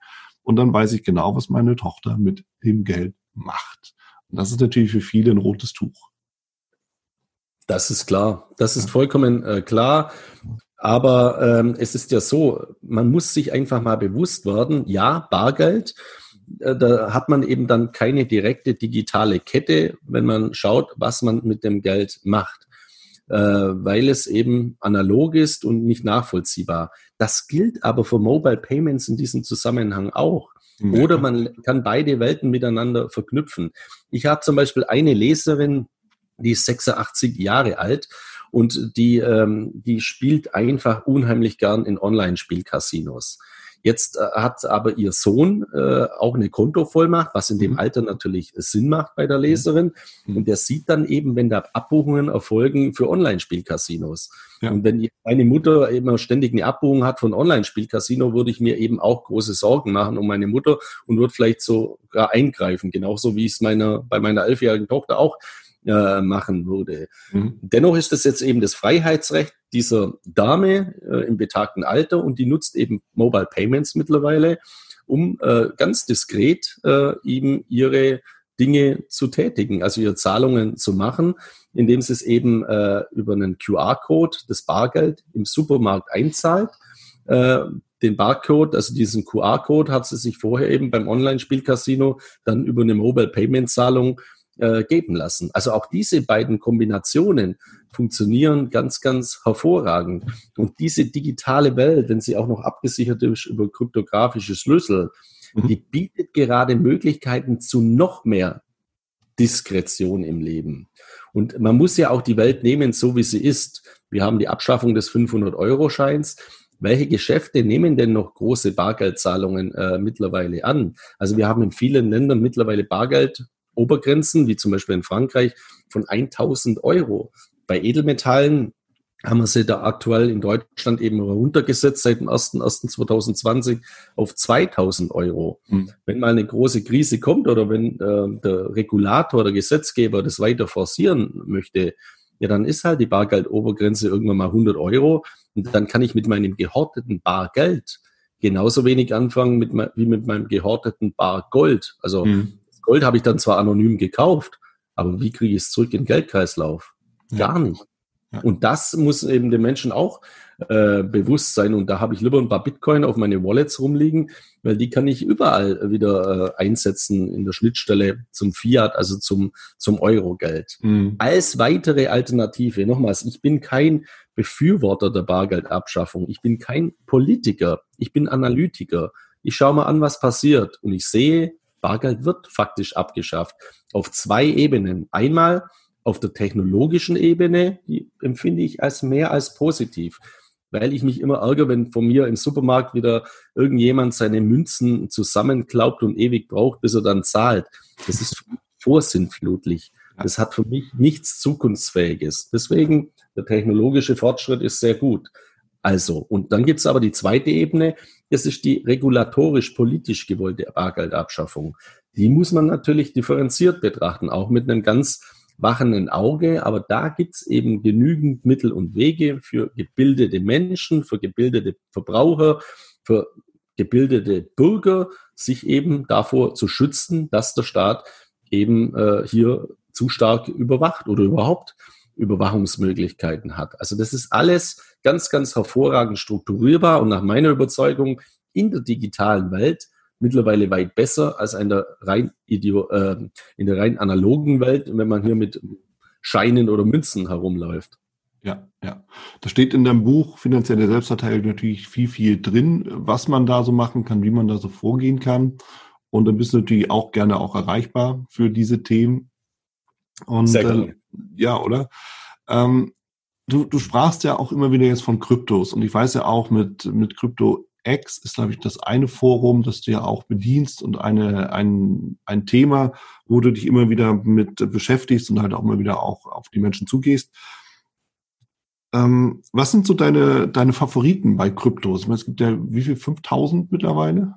und dann weiß ich genau, was meine Tochter mit dem Geld macht. Und das ist natürlich für viele ein rotes Tuch. Das ist klar. Das ist vollkommen äh, klar. Aber ähm, es ist ja so, man muss sich einfach mal bewusst werden, ja, Bargeld, da hat man eben dann keine direkte digitale Kette, wenn man schaut, was man mit dem Geld macht äh, weil es eben analog ist und nicht nachvollziehbar. Das gilt aber für Mobile Payments in diesem Zusammenhang auch. Ja. Oder man kann beide Welten miteinander verknüpfen. Ich habe zum Beispiel eine Leserin, die ist 86 Jahre alt und die, ähm, die spielt einfach unheimlich gern in Online-Spielcasinos. Jetzt äh, hat aber ihr Sohn äh, auch eine Kontovollmacht, was in dem mhm. Alter natürlich Sinn macht bei der mhm. Leserin. Mhm. Und der sieht dann eben, wenn da Abbuchungen erfolgen für Online-Spielcasinos. Ja. Und wenn meine Mutter eben ständig eine Abbuchung hat von Online-Spielcasino, würde ich mir eben auch große Sorgen machen um meine Mutter und würde vielleicht sogar eingreifen, genauso wie ich es meiner, bei meiner elfjährigen Tochter auch äh, machen würde. Mhm. Dennoch ist es jetzt eben das Freiheitsrecht dieser Dame äh, im betagten Alter und die nutzt eben Mobile Payments mittlerweile, um äh, ganz diskret äh, eben ihre Dinge zu tätigen, also ihre Zahlungen zu machen, indem sie es eben äh, über einen QR-Code, das Bargeld im Supermarkt einzahlt. Den Barcode, also diesen QR-Code, hat sie sich vorher eben beim Online-Spielcasino dann über eine Mobile Payment-Zahlung äh, geben lassen. Also auch diese beiden Kombinationen funktionieren ganz, ganz hervorragend. Und diese digitale Welt, wenn sie auch noch abgesichert ist über kryptografische Schlüssel, mhm. die bietet gerade Möglichkeiten zu noch mehr Diskretion im Leben. Und man muss ja auch die Welt nehmen, so wie sie ist. Wir haben die Abschaffung des 500-Euro-Scheins. Welche Geschäfte nehmen denn noch große Bargeldzahlungen äh, mittlerweile an? Also wir haben in vielen Ländern mittlerweile Bargeld Obergrenzen, wie zum Beispiel in Frankreich, von 1000 Euro. Bei Edelmetallen haben wir sie da aktuell in Deutschland eben runtergesetzt seit dem 01.01.2020 auf 2000 Euro. Mhm. Wenn mal eine große Krise kommt oder wenn äh, der Regulator, der Gesetzgeber das weiter forcieren möchte, ja, dann ist halt die Bargeldobergrenze irgendwann mal 100 Euro und dann kann ich mit meinem gehorteten Bargeld genauso wenig anfangen mit, wie mit meinem gehorteten Bargold. Also mhm. Gold habe ich dann zwar anonym gekauft, aber wie kriege ich es zurück in den Geldkreislauf? Gar nicht. Und das muss eben den Menschen auch äh, bewusst sein. Und da habe ich lieber ein paar Bitcoin auf meine Wallets rumliegen, weil die kann ich überall wieder äh, einsetzen in der Schnittstelle zum Fiat, also zum, zum Euro-Geld. Mhm. Als weitere Alternative, nochmals, ich bin kein Befürworter der Bargeldabschaffung. Ich bin kein Politiker. Ich bin Analytiker. Ich schaue mal an, was passiert. Und ich sehe, Bargeld wird faktisch abgeschafft. Auf zwei Ebenen. Einmal auf der technologischen Ebene, die empfinde ich als mehr als positiv weil ich mich immer ärgere, wenn von mir im Supermarkt wieder irgendjemand seine Münzen zusammenklaubt und ewig braucht, bis er dann zahlt. Das ist vorsinnflutlich. Das hat für mich nichts Zukunftsfähiges. Deswegen, der technologische Fortschritt ist sehr gut. Also, und dann gibt es aber die zweite Ebene, das ist die regulatorisch-politisch gewollte Bargeldabschaffung. Die muss man natürlich differenziert betrachten, auch mit einem ganz wachenden Auge. Aber da gibt's eben genügend Mittel und Wege für gebildete Menschen, für gebildete Verbraucher, für gebildete Bürger, sich eben davor zu schützen, dass der Staat eben äh, hier zu stark überwacht oder überhaupt Überwachungsmöglichkeiten hat. Also das ist alles ganz, ganz hervorragend strukturierbar und nach meiner Überzeugung in der digitalen Welt mittlerweile weit besser als in der rein, äh, in der rein analogen Welt, wenn man hier mit Scheinen oder Münzen herumläuft. Ja, ja. Da steht in deinem Buch finanzielle Selbstverteilung natürlich viel, viel drin, was man da so machen kann, wie man da so vorgehen kann. Und dann bist du natürlich auch gerne auch erreichbar für diese Themen. Und Sehr gerne. Äh, ja, oder? Ähm, du, du sprachst ja auch immer wieder jetzt von Kryptos und ich weiß ja auch mit, mit Krypto X ist, glaube ich, das eine Forum, das du ja auch bedienst und eine, ein, ein Thema, wo du dich immer wieder mit beschäftigst und halt auch immer wieder auch auf die Menschen zugehst. Ähm, was sind so deine, deine Favoriten bei Kryptos? Ich meine, es gibt ja wie viel? 5000 mittlerweile?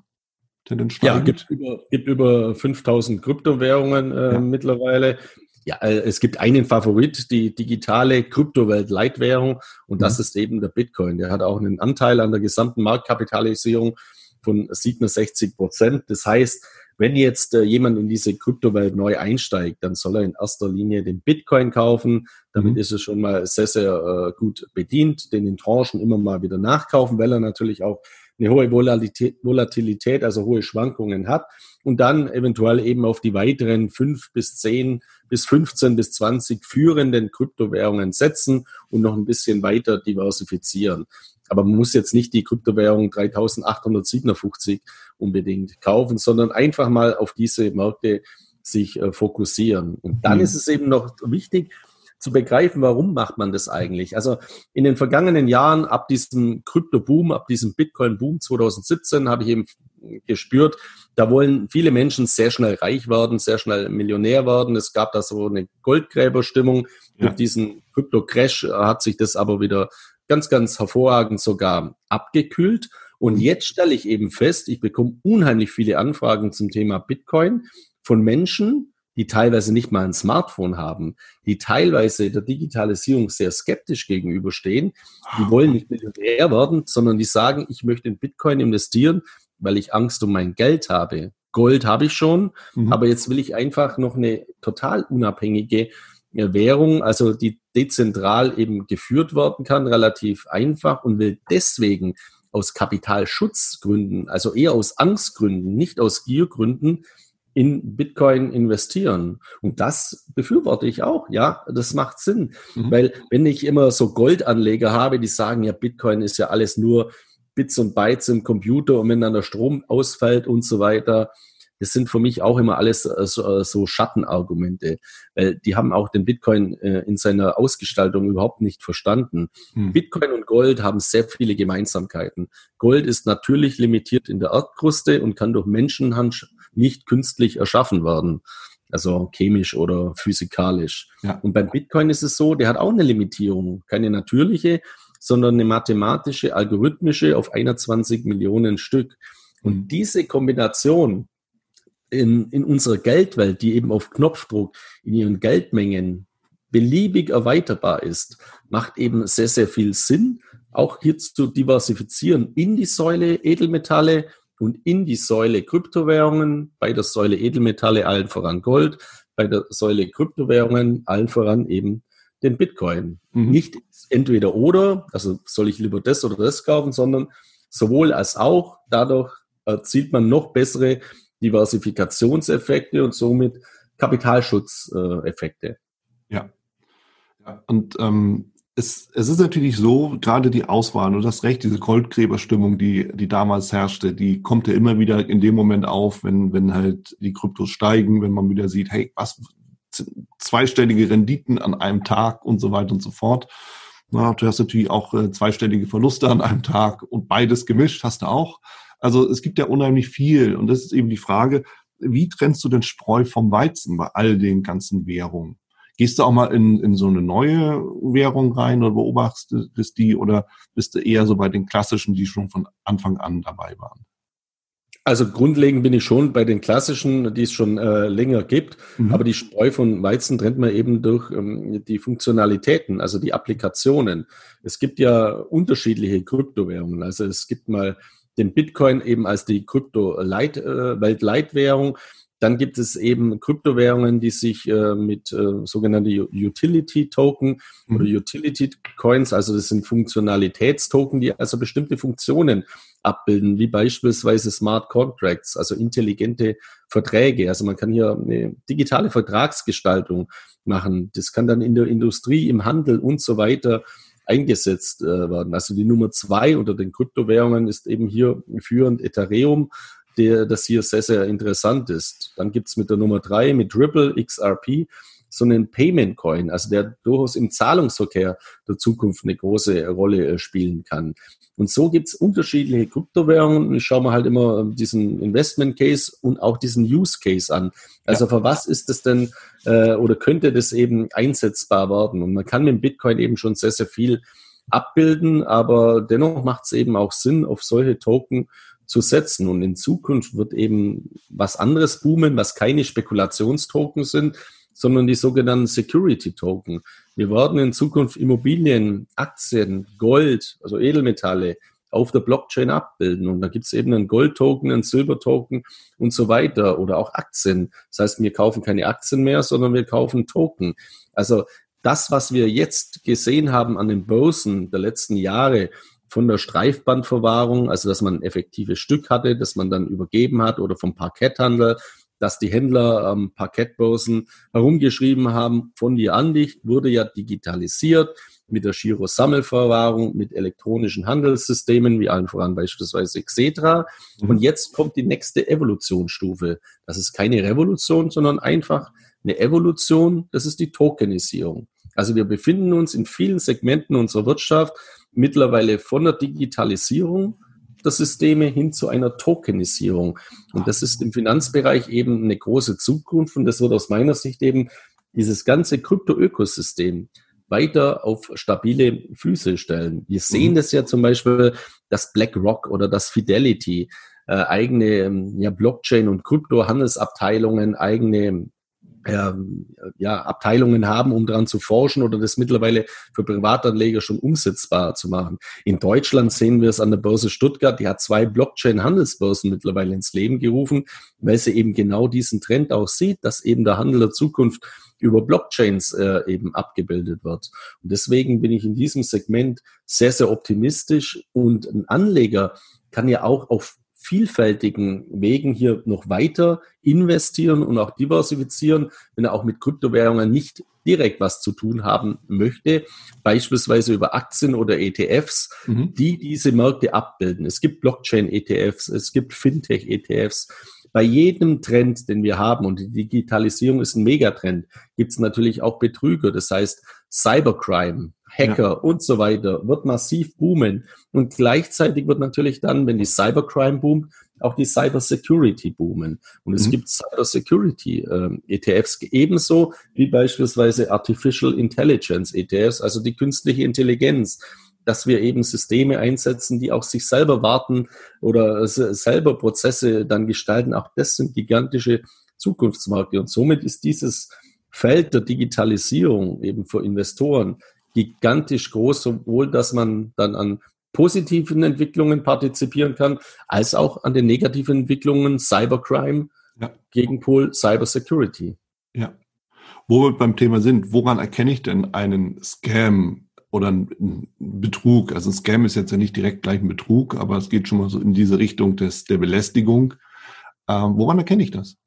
Ja, gibt über, gibt über 5000 Kryptowährungen äh, ja. mittlerweile. Ja, äh, es gibt einen Favorit, die digitale Kryptowelt-Leitwährung und das mhm. ist eben der Bitcoin. Der hat auch einen Anteil an der gesamten Marktkapitalisierung von 67 Prozent. Das heißt, wenn jetzt äh, jemand in diese Kryptowelt neu einsteigt, dann soll er in erster Linie den Bitcoin kaufen. Damit mhm. ist er schon mal sehr, sehr äh, gut bedient, den in Tranchen immer mal wieder nachkaufen, weil er natürlich auch eine hohe Volatilität, Volatilität, also hohe Schwankungen hat und dann eventuell eben auf die weiteren fünf bis zehn bis 15 bis 20 führenden Kryptowährungen setzen und noch ein bisschen weiter diversifizieren. Aber man muss jetzt nicht die Kryptowährung 3857 unbedingt kaufen, sondern einfach mal auf diese Märkte sich äh, fokussieren. Und dann mhm. ist es eben noch wichtig, zu begreifen, warum macht man das eigentlich? Also in den vergangenen Jahren, ab diesem Krypto-Boom, ab diesem Bitcoin-Boom 2017, habe ich eben gespürt, da wollen viele Menschen sehr schnell reich werden, sehr schnell Millionär werden. Es gab da so eine Goldgräberstimmung. Ja. Durch diesen Krypto-Crash hat sich das aber wieder ganz, ganz hervorragend sogar abgekühlt. Und jetzt stelle ich eben fest, ich bekomme unheimlich viele Anfragen zum Thema Bitcoin von Menschen, die teilweise nicht mal ein Smartphone haben, die teilweise der Digitalisierung sehr skeptisch gegenüberstehen. Die wollen nicht Millionär werden, sondern die sagen, ich möchte in Bitcoin investieren, weil ich Angst um mein Geld habe. Gold habe ich schon, mhm. aber jetzt will ich einfach noch eine total unabhängige äh, Währung, also die dezentral eben geführt werden kann, relativ einfach und will deswegen aus Kapitalschutzgründen, also eher aus Angstgründen, nicht aus Giergründen, in Bitcoin investieren. Und das befürworte ich auch. Ja, das macht Sinn. Mhm. Weil wenn ich immer so Goldanleger habe, die sagen, ja, Bitcoin ist ja alles nur Bits und Bytes im Computer und wenn dann der Strom ausfällt und so weiter, das sind für mich auch immer alles äh, so, äh, so Schattenargumente, weil die haben auch den Bitcoin äh, in seiner Ausgestaltung überhaupt nicht verstanden. Hm. Bitcoin und Gold haben sehr viele Gemeinsamkeiten. Gold ist natürlich limitiert in der Erdkruste und kann durch Menschenhand nicht künstlich erschaffen werden. Also chemisch oder physikalisch. Ja. Und beim Bitcoin ist es so, der hat auch eine Limitierung. Keine natürliche, sondern eine mathematische, algorithmische auf 21 Millionen Stück. Und hm. diese Kombination in, in unserer Geldwelt, die eben auf Knopfdruck in ihren Geldmengen beliebig erweiterbar ist, macht eben sehr, sehr viel Sinn, auch hier zu diversifizieren in die Säule Edelmetalle und in die Säule Kryptowährungen, bei der Säule Edelmetalle allen voran Gold, bei der Säule Kryptowährungen allen voran eben den Bitcoin. Mhm. Nicht entweder oder, also soll ich lieber das oder das kaufen, sondern sowohl als auch. Dadurch erzielt man noch bessere Diversifikationseffekte und somit Kapitalschutzeffekte. Ja. ja. Und ähm, es, es ist natürlich so, gerade die Auswahl, du hast recht, diese Goldgräberstimmung, die, die damals herrschte, die kommt ja immer wieder in dem Moment auf, wenn, wenn halt die Kryptos steigen, wenn man wieder sieht, hey, was, zweistellige Renditen an einem Tag und so weiter und so fort. Na, du hast natürlich auch äh, zweistellige Verluste an einem Tag und beides gemischt hast du auch. Also es gibt ja unheimlich viel und das ist eben die Frage, wie trennst du den Spreu vom Weizen bei all den ganzen Währungen? Gehst du auch mal in, in so eine neue Währung rein oder beobachtest die oder bist du eher so bei den klassischen, die schon von Anfang an dabei waren? Also grundlegend bin ich schon bei den klassischen, die es schon äh, länger gibt, mhm. aber die Spreu von Weizen trennt man eben durch ähm, die Funktionalitäten, also die Applikationen. Es gibt ja unterschiedliche Kryptowährungen. Also es gibt mal den Bitcoin eben als die Krypto-Weltleitwährung. Äh, dann gibt es eben Kryptowährungen, die sich äh, mit äh, sogenannten Utility-Token mhm. oder Utility-Coins, also das sind Funktionalitätstoken, die also bestimmte Funktionen abbilden, wie beispielsweise Smart Contracts, also intelligente Verträge. Also man kann hier eine digitale Vertragsgestaltung machen. Das kann dann in der Industrie, im Handel und so weiter eingesetzt äh, werden. Also die Nummer zwei unter den Kryptowährungen ist eben hier führend Ethereum der, das hier sehr, sehr interessant ist. Dann gibt es mit der Nummer drei, mit Ripple XRP, so einen Payment Coin, also der durchaus im Zahlungsverkehr der Zukunft eine große Rolle äh, spielen kann. Und so gibt es unterschiedliche Kryptowährungen. Ich schaue mir halt immer diesen Investment Case und auch diesen Use Case an. Also ja. für was ist das denn äh, oder könnte das eben einsetzbar werden? Und man kann mit Bitcoin eben schon sehr, sehr viel abbilden, aber dennoch macht es eben auch Sinn, auf solche Token zu setzen. Und in Zukunft wird eben was anderes boomen, was keine Spekulationstoken sind, sondern die sogenannten Security Token. Wir werden in Zukunft Immobilien, Aktien, Gold, also Edelmetalle auf der Blockchain abbilden. Und da gibt es eben einen Gold-Token, einen Silber-Token und so weiter oder auch Aktien. Das heißt, wir kaufen keine Aktien mehr, sondern wir kaufen Token. Also das, was wir jetzt gesehen haben an den Börsen der letzten Jahre, von der Streifbandverwahrung, also dass man ein effektives Stück hatte, das man dann übergeben hat oder vom Parketthandel, dass die Händler ähm, Parkettbörsen herumgeschrieben haben, von dir an dich, wurde ja digitalisiert mit der Giro-Sammelverwahrung, mit elektronischen Handelssystemen, wie allen voran beispielsweise Xetra. Mhm. Und jetzt kommt die nächste Evolutionsstufe. Das ist keine Revolution, sondern einfach eine Evolution, das ist die Tokenisierung. Also wir befinden uns in vielen Segmenten unserer Wirtschaft mittlerweile von der Digitalisierung der Systeme hin zu einer Tokenisierung. Und das ist im Finanzbereich eben eine große Zukunft und das wird aus meiner Sicht eben dieses ganze Krypto-Ökosystem weiter auf stabile Füße stellen. Wir sehen mhm. das ja zum Beispiel, dass BlackRock oder das Fidelity äh, eigene ja, Blockchain- und Krypto-Handelsabteilungen, eigene ähm, ja, Abteilungen haben, um daran zu forschen oder das mittlerweile für Privatanleger schon umsetzbar zu machen. In Deutschland sehen wir es an der Börse Stuttgart, die hat zwei Blockchain-Handelsbörsen mittlerweile ins Leben gerufen, weil sie eben genau diesen Trend auch sieht, dass eben der Handel der Zukunft über Blockchains äh, eben abgebildet wird. Und deswegen bin ich in diesem Segment sehr, sehr optimistisch und ein Anleger kann ja auch auf vielfältigen Wegen hier noch weiter investieren und auch diversifizieren, wenn er auch mit Kryptowährungen nicht direkt was zu tun haben möchte, beispielsweise über Aktien oder ETFs, mhm. die diese Märkte abbilden. Es gibt Blockchain-ETFs, es gibt Fintech-ETFs. Bei jedem Trend, den wir haben, und die Digitalisierung ist ein Megatrend, gibt es natürlich auch Betrüger. Das heißt, Cybercrime, Hacker ja. und so weiter wird massiv boomen. Und gleichzeitig wird natürlich dann, wenn die Cybercrime boomt, auch die Cybersecurity boomen. Und es mhm. gibt Cybersecurity äh, ETFs ebenso wie beispielsweise Artificial Intelligence ETFs, also die künstliche Intelligenz dass wir eben Systeme einsetzen, die auch sich selber warten oder selber Prozesse dann gestalten. Auch das sind gigantische Zukunftsmärkte. Und somit ist dieses Feld der Digitalisierung eben für Investoren gigantisch groß, sowohl dass man dann an positiven Entwicklungen partizipieren kann, als auch an den negativen Entwicklungen Cybercrime, ja. Gegenpol Cybersecurity. Ja. Wo wir beim Thema sind, woran erkenne ich denn einen Scam oder einen Betrug? Also ein Scam ist jetzt ja nicht direkt gleich ein Betrug, aber es geht schon mal so in diese Richtung des, der Belästigung. Ähm, woran erkenne ich das?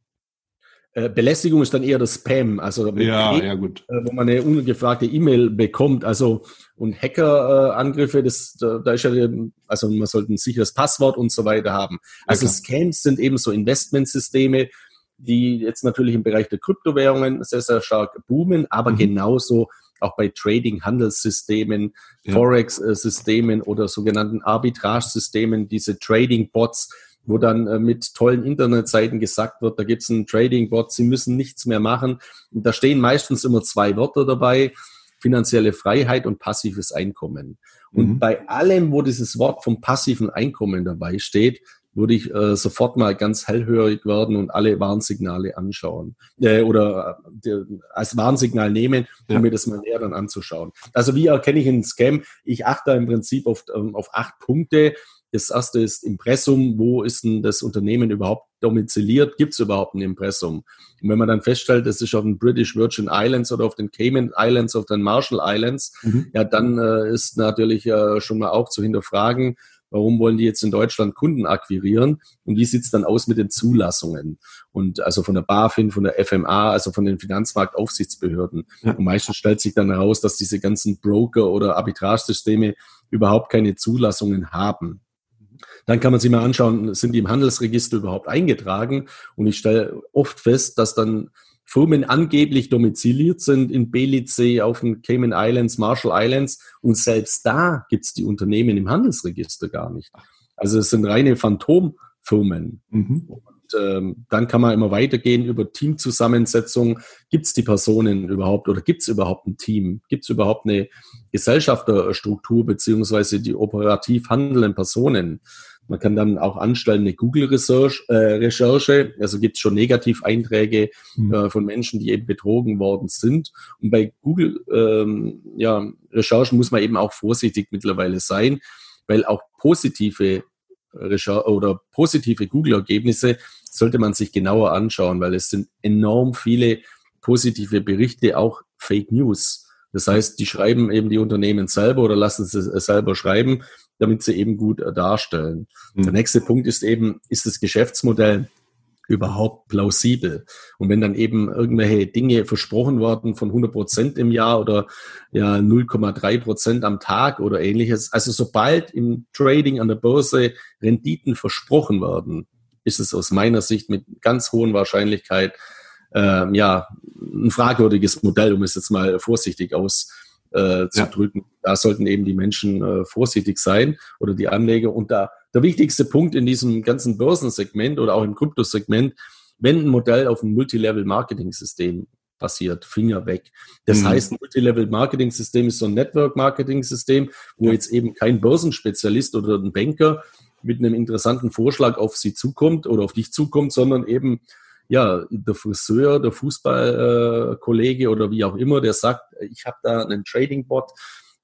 Äh, Belästigung ist dann eher das Spam, also ja, Krieg, ja, gut. Äh, wo man eine ungefragte E-Mail bekommt. Also und Hackerangriffe, das da, da ist ja, also man sollte ein sicheres Passwort und so weiter haben. Also ja, Scams sind eben so Investmentsysteme, die jetzt natürlich im Bereich der Kryptowährungen sehr, sehr stark boomen, aber mhm. genauso auch bei Trading-Handelssystemen, ja. Forex-Systemen oder sogenannten Arbitrage-Systemen, diese Trading-Bots, wo dann äh, mit tollen Internetseiten gesagt wird, da gibt es einen Trading-Bot, Sie müssen nichts mehr machen. Und da stehen meistens immer zwei Wörter dabei, finanzielle Freiheit und passives Einkommen. Und mhm. bei allem, wo dieses Wort vom passiven Einkommen dabei steht, würde ich äh, sofort mal ganz hellhörig werden und alle Warnsignale anschauen äh, oder äh, als Warnsignal nehmen, um ja. mir das mal näher dann anzuschauen. Also wie erkenne ich einen Scam? Ich achte im Prinzip auf, ähm, auf acht Punkte. Das erste ist Impressum. Wo ist denn das Unternehmen überhaupt domiziliert? Gibt es überhaupt ein Impressum? Und wenn man dann feststellt, es ist auf den British Virgin Islands oder auf den Cayman Islands, auf den Marshall Islands, mhm. ja, dann äh, ist natürlich äh, schon mal auch zu hinterfragen, Warum wollen die jetzt in Deutschland Kunden akquirieren? Und wie sieht's dann aus mit den Zulassungen? Und also von der BaFin, von der FMA, also von den Finanzmarktaufsichtsbehörden. Ja. Und meistens stellt sich dann heraus, dass diese ganzen Broker- oder Arbitragesysteme überhaupt keine Zulassungen haben. Dann kann man sich mal anschauen, sind die im Handelsregister überhaupt eingetragen? Und ich stelle oft fest, dass dann Firmen angeblich domiziliert sind in Belize, auf den Cayman Islands, Marshall Islands und selbst da gibt es die Unternehmen im Handelsregister gar nicht. Also es sind reine Phantomfirmen. Mhm. Und ähm, dann kann man immer weitergehen über Teamzusammensetzung. Gibt es die Personen überhaupt oder gibt es überhaupt ein Team? Gibt es überhaupt eine Gesellschafterstruktur beziehungsweise die operativ handelnden Personen? Man kann dann auch anstellen eine Google-Recherche, äh, also gibt es schon Negativeinträge mhm. äh, von Menschen, die eben betrogen worden sind. Und bei Google ähm, ja, muss man eben auch vorsichtig mittlerweile sein, weil auch positive Recherche oder positive Google-Ergebnisse sollte man sich genauer anschauen, weil es sind enorm viele positive Berichte, auch Fake News. Das heißt, die schreiben eben die Unternehmen selber oder lassen sie es selber schreiben damit sie eben gut äh, darstellen. Mhm. Der nächste Punkt ist eben, ist das Geschäftsmodell überhaupt plausibel? Und wenn dann eben irgendwelche Dinge versprochen worden von 100 Prozent im Jahr oder ja 0,3 Prozent am Tag oder ähnliches, also sobald im Trading an der Börse Renditen versprochen werden, ist es aus meiner Sicht mit ganz hohen Wahrscheinlichkeit ähm, ja ein fragwürdiges Modell, um es jetzt mal vorsichtig aus äh, zu ja. drücken. Da sollten eben die Menschen äh, vorsichtig sein oder die Anleger. Und da der wichtigste Punkt in diesem ganzen Börsensegment oder auch im Kryptosegment, wenn ein Modell auf ein Multilevel-Marketing-System passiert, Finger weg. Das mhm. heißt, ein Multilevel-Marketing-System ist so ein Network-Marketing-System, wo ja. jetzt eben kein Börsenspezialist oder ein Banker mit einem interessanten Vorschlag auf Sie zukommt oder auf dich zukommt, sondern eben ja, der Friseur, der Fußballkollege äh, oder wie auch immer, der sagt, ich habe da einen Trading-Bot,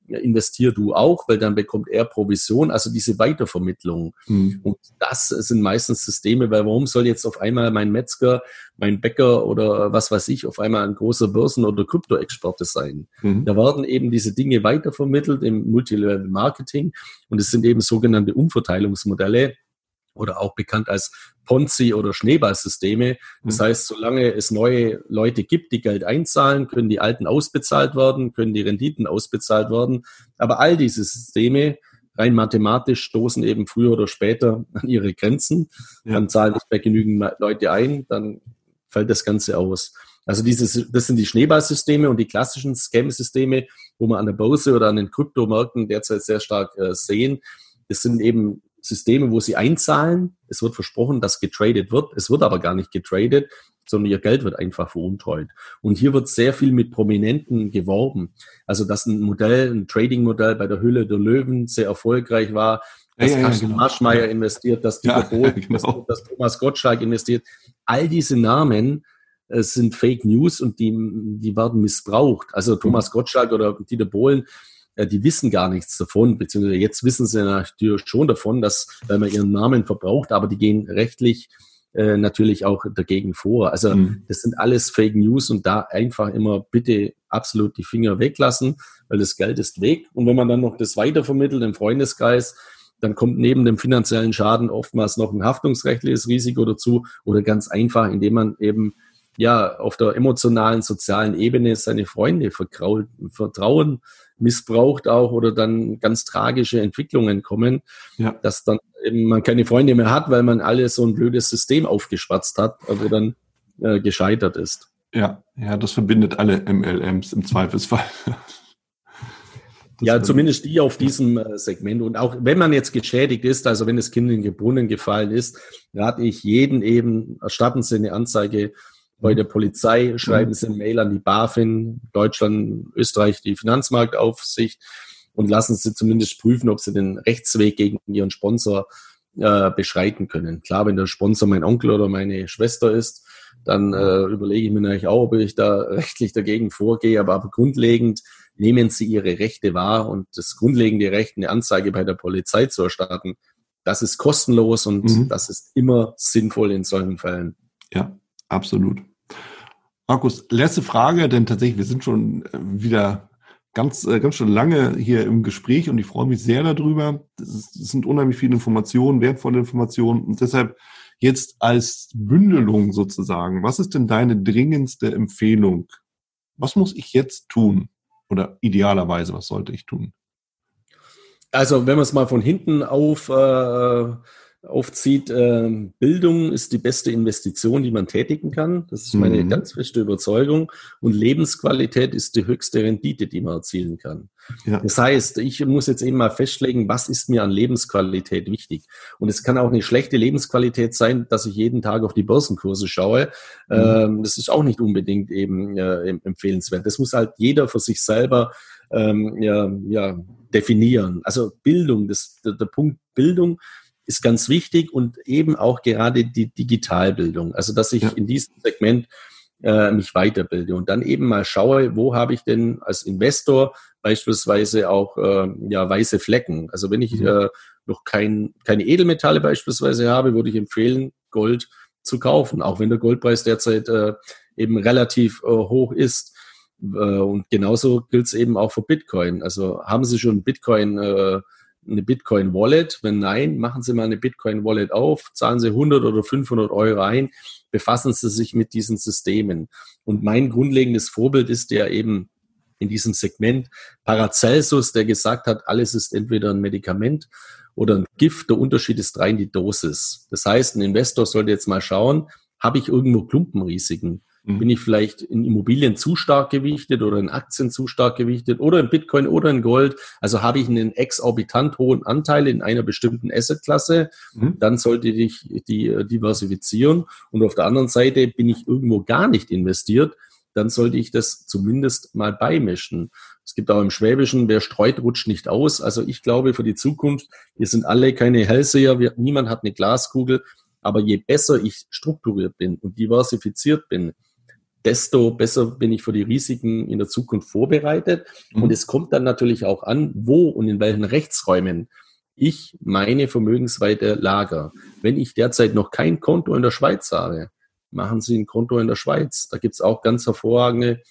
investier du auch, weil dann bekommt er Provision, also diese Weitervermittlung. Mhm. Und das sind meistens Systeme, weil warum soll jetzt auf einmal mein Metzger, mein Bäcker oder was weiß ich, auf einmal ein großer Börsen- oder Krypto-Experte sein? Mhm. Da werden eben diese Dinge weitervermittelt im Multilevel-Marketing und es sind eben sogenannte Umverteilungsmodelle, oder auch bekannt als Ponzi- oder Schneeballsysteme. Das mhm. heißt, solange es neue Leute gibt, die Geld einzahlen, können die alten ausbezahlt werden, können die Renditen ausbezahlt werden. Aber all diese Systeme rein mathematisch stoßen eben früher oder später an ihre Grenzen. Ja. Dann zahlen nicht mehr genügend Leute ein, dann fällt das Ganze aus. Also dieses, das sind die Schneeballsysteme und die klassischen Scam-Systeme, wo man an der Börse oder an den Kryptomärkten derzeit sehr stark äh, sehen. Das sind eben Systeme, wo sie einzahlen. Es wird versprochen, dass getradet wird. Es wird aber gar nicht getradet, sondern ihr Geld wird einfach veruntreut. Und hier wird sehr viel mit Prominenten geworben. Also, dass ein Modell, ein Trading-Modell bei der Hülle der Löwen sehr erfolgreich war, dass ja, ja, Carsten genau. Marschmeier investiert, dass Dieter ja, Bohlen genau. investiert, dass Thomas Gottschalk investiert. All diese Namen äh, sind Fake News und die, die werden missbraucht. Also Thomas mhm. Gottschalk oder Dieter Bohlen die wissen gar nichts davon, beziehungsweise jetzt wissen sie natürlich schon davon, dass, weil man ihren Namen verbraucht, aber die gehen rechtlich äh, natürlich auch dagegen vor. Also mhm. das sind alles Fake News und da einfach immer bitte absolut die Finger weglassen, weil das Geld ist weg. Und wenn man dann noch das weitervermittelt im Freundeskreis, dann kommt neben dem finanziellen Schaden oftmals noch ein haftungsrechtliches Risiko dazu oder ganz einfach, indem man eben ja auf der emotionalen, sozialen Ebene seine Freunde vertrauen missbraucht auch oder dann ganz tragische Entwicklungen kommen, ja. dass dann eben man keine Freunde mehr hat, weil man alles so ein blödes System aufgeschwatzt hat, wo dann äh, gescheitert ist. Ja, ja, das verbindet alle MLMs im Zweifelsfall. ja, zumindest die auf diesem äh, Segment. Und auch wenn man jetzt geschädigt ist, also wenn das Kind in den Brunnen gefallen ist, rate ich jeden eben, erstatten Sie eine Anzeige bei der Polizei, schreiben Sie eine Mail an die BaFin, Deutschland, Österreich, die Finanzmarktaufsicht und lassen Sie zumindest prüfen, ob Sie den Rechtsweg gegen Ihren Sponsor äh, beschreiten können. Klar, wenn der Sponsor mein Onkel oder meine Schwester ist, dann äh, überlege ich mir natürlich auch, ob ich da rechtlich dagegen vorgehe. Aber, aber grundlegend nehmen Sie Ihre Rechte wahr und das grundlegende Recht, eine Anzeige bei der Polizei zu erstatten, das ist kostenlos und mhm. das ist immer sinnvoll in solchen Fällen. Ja, absolut. Markus, letzte Frage, denn tatsächlich, wir sind schon äh, wieder ganz, äh, ganz schön lange hier im Gespräch und ich freue mich sehr darüber. Es sind unheimlich viele Informationen, wertvolle Informationen und deshalb jetzt als Bündelung sozusagen. Was ist denn deine dringendste Empfehlung? Was muss ich jetzt tun? Oder idealerweise, was sollte ich tun? Also, wenn man es mal von hinten auf äh, aufzieht, äh, Bildung ist die beste Investition, die man tätigen kann. Das ist meine mhm. ganz feste Überzeugung. Und Lebensqualität ist die höchste Rendite, die man erzielen kann. Ja. Das heißt, ich muss jetzt eben mal festlegen, was ist mir an Lebensqualität wichtig. Und es kann auch eine schlechte Lebensqualität sein, dass ich jeden Tag auf die Börsenkurse schaue. Mhm. Ähm, das ist auch nicht unbedingt eben äh, empfehlenswert. Das muss halt jeder für sich selber ähm, ja, ja, definieren. Also Bildung, das, der, der Punkt Bildung ist ganz wichtig und eben auch gerade die Digitalbildung. Also, dass ich ja. in diesem Segment äh, mich weiterbilde und dann eben mal schaue, wo habe ich denn als Investor beispielsweise auch äh, ja, weiße Flecken. Also wenn ich mhm. äh, noch kein, keine Edelmetalle beispielsweise habe, würde ich empfehlen, Gold zu kaufen, auch wenn der Goldpreis derzeit äh, eben relativ äh, hoch ist. Äh, und genauso gilt es eben auch für Bitcoin. Also haben Sie schon Bitcoin äh, eine Bitcoin-Wallet? Wenn nein, machen Sie mal eine Bitcoin-Wallet auf, zahlen Sie 100 oder 500 Euro ein, befassen Sie sich mit diesen Systemen. Und mein grundlegendes Vorbild ist ja eben in diesem Segment Paracelsus, der gesagt hat, alles ist entweder ein Medikament oder ein Gift. Der Unterschied ist rein die Dosis. Das heißt, ein Investor sollte jetzt mal schauen, habe ich irgendwo Klumpenrisiken? Mhm. Bin ich vielleicht in Immobilien zu stark gewichtet oder in Aktien zu stark gewichtet oder in Bitcoin oder in Gold? Also habe ich einen exorbitant hohen Anteil in einer bestimmten Assetklasse, mhm. dann sollte ich die äh, diversifizieren. Und auf der anderen Seite bin ich irgendwo gar nicht investiert, dann sollte ich das zumindest mal beimischen. Es gibt auch im Schwäbischen, wer streut, rutscht nicht aus. Also ich glaube für die Zukunft, wir sind alle keine Hellseher, wir, niemand hat eine Glaskugel, aber je besser ich strukturiert bin und diversifiziert bin, desto besser bin ich für die Risiken in der Zukunft vorbereitet. Mhm. Und es kommt dann natürlich auch an, wo und in welchen Rechtsräumen ich meine Vermögensweite lager. Wenn ich derzeit noch kein Konto in der Schweiz habe, machen Sie ein Konto in der Schweiz. Da gibt es auch ganz hervorragende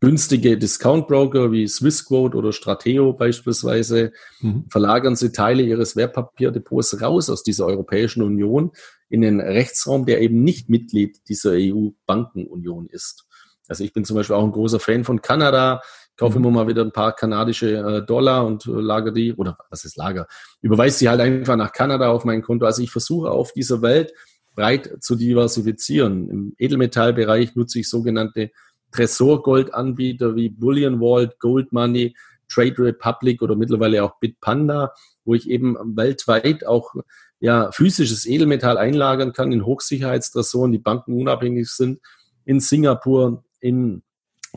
günstige Discount-Broker wie Swissquote oder Strateo beispielsweise. Mhm. Verlagern Sie Teile Ihres Wertpapierdepots raus aus dieser Europäischen Union in den Rechtsraum, der eben nicht Mitglied dieser EU-Bankenunion ist. Also ich bin zum Beispiel auch ein großer Fan von Kanada, kaufe mhm. immer mal wieder ein paar kanadische äh, Dollar und äh, lager die, oder was ist Lager? Überweise sie halt einfach nach Kanada auf mein Konto. Also ich versuche auf dieser Welt breit zu diversifizieren. Im Edelmetallbereich nutze ich sogenannte Tresorgoldanbieter wie Bullion Vault, Gold Money, Trade Republic oder mittlerweile auch Bitpanda, wo ich eben weltweit auch ja, physisches Edelmetall einlagern kann in Hochsicherheitstresoren, die Banken unabhängig sind, in Singapur, in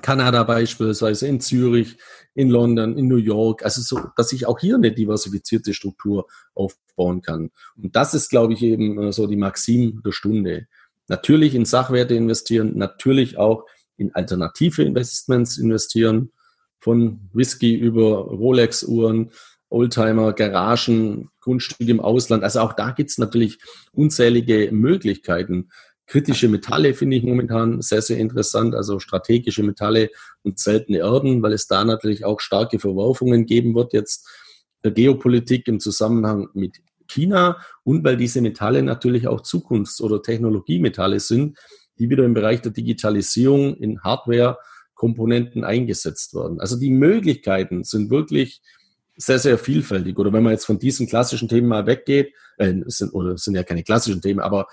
Kanada beispielsweise, in Zürich, in London, in New York. Also so, dass ich auch hier eine diversifizierte Struktur aufbauen kann. Und das ist, glaube ich, eben äh, so die Maxim der Stunde. Natürlich in Sachwerte investieren, natürlich auch in alternative Investments investieren, von Whisky über Rolex-Uhren, Oldtimer, Garagen, Grundstücke im Ausland. Also auch da gibt's natürlich unzählige Möglichkeiten. Kritische Metalle finde ich momentan sehr, sehr interessant, also strategische Metalle und seltene Erden, weil es da natürlich auch starke Verwerfungen geben wird jetzt der Geopolitik im Zusammenhang mit China und weil diese Metalle natürlich auch Zukunfts- oder Technologiemetalle sind, die wieder im Bereich der Digitalisierung in Hardware-Komponenten eingesetzt werden. Also die Möglichkeiten sind wirklich sehr, sehr vielfältig. Oder wenn man jetzt von diesen klassischen Themen mal weggeht, äh, sind, oder sind ja keine klassischen Themen, aber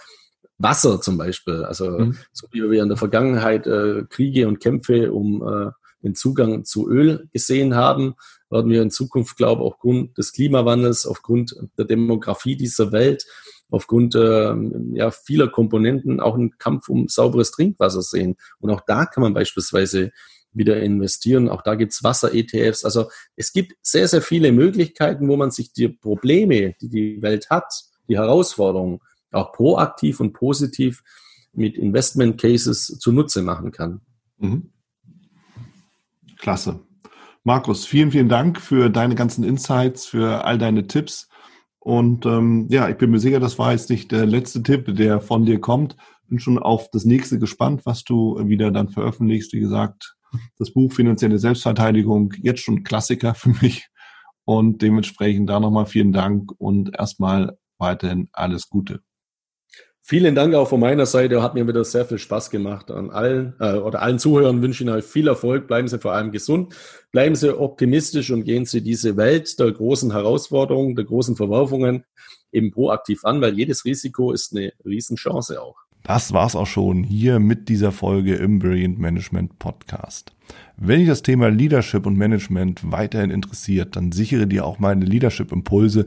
Wasser zum Beispiel. Also mhm. so wie wir in der Vergangenheit äh, Kriege und Kämpfe um äh, den Zugang zu Öl gesehen haben, werden wir in Zukunft, glaube ich, aufgrund des Klimawandels, aufgrund der Demografie dieser Welt, aufgrund äh, ja, vieler Komponenten auch einen Kampf um sauberes Trinkwasser sehen. Und auch da kann man beispielsweise wieder investieren. Auch da gibt's Wasser-ETFs. Also es gibt sehr, sehr viele Möglichkeiten, wo man sich die Probleme, die die Welt hat, die Herausforderungen auch proaktiv und positiv mit Investment Cases zunutze machen kann. Mhm. Klasse. Markus, vielen, vielen Dank für deine ganzen Insights, für all deine Tipps. Und ähm, ja, ich bin mir sicher, das war jetzt nicht der letzte Tipp, der von dir kommt. Bin schon auf das nächste gespannt, was du wieder dann veröffentlichst. Wie gesagt, das Buch Finanzielle Selbstverteidigung, jetzt schon Klassiker für mich. Und dementsprechend da nochmal vielen Dank und erstmal weiterhin alles Gute. Vielen Dank auch von meiner Seite. Hat mir wieder sehr viel Spaß gemacht. An allen äh, oder allen Zuhörern wünsche ich Ihnen viel Erfolg. Bleiben Sie vor allem gesund. Bleiben Sie optimistisch und gehen Sie diese Welt der großen Herausforderungen, der großen Verwerfungen eben proaktiv an, weil jedes Risiko ist eine Riesenchance auch. Das war's auch schon hier mit dieser Folge im Brilliant Management Podcast. Wenn dich das Thema Leadership und Management weiterhin interessiert, dann sichere dir auch meine Leadership Impulse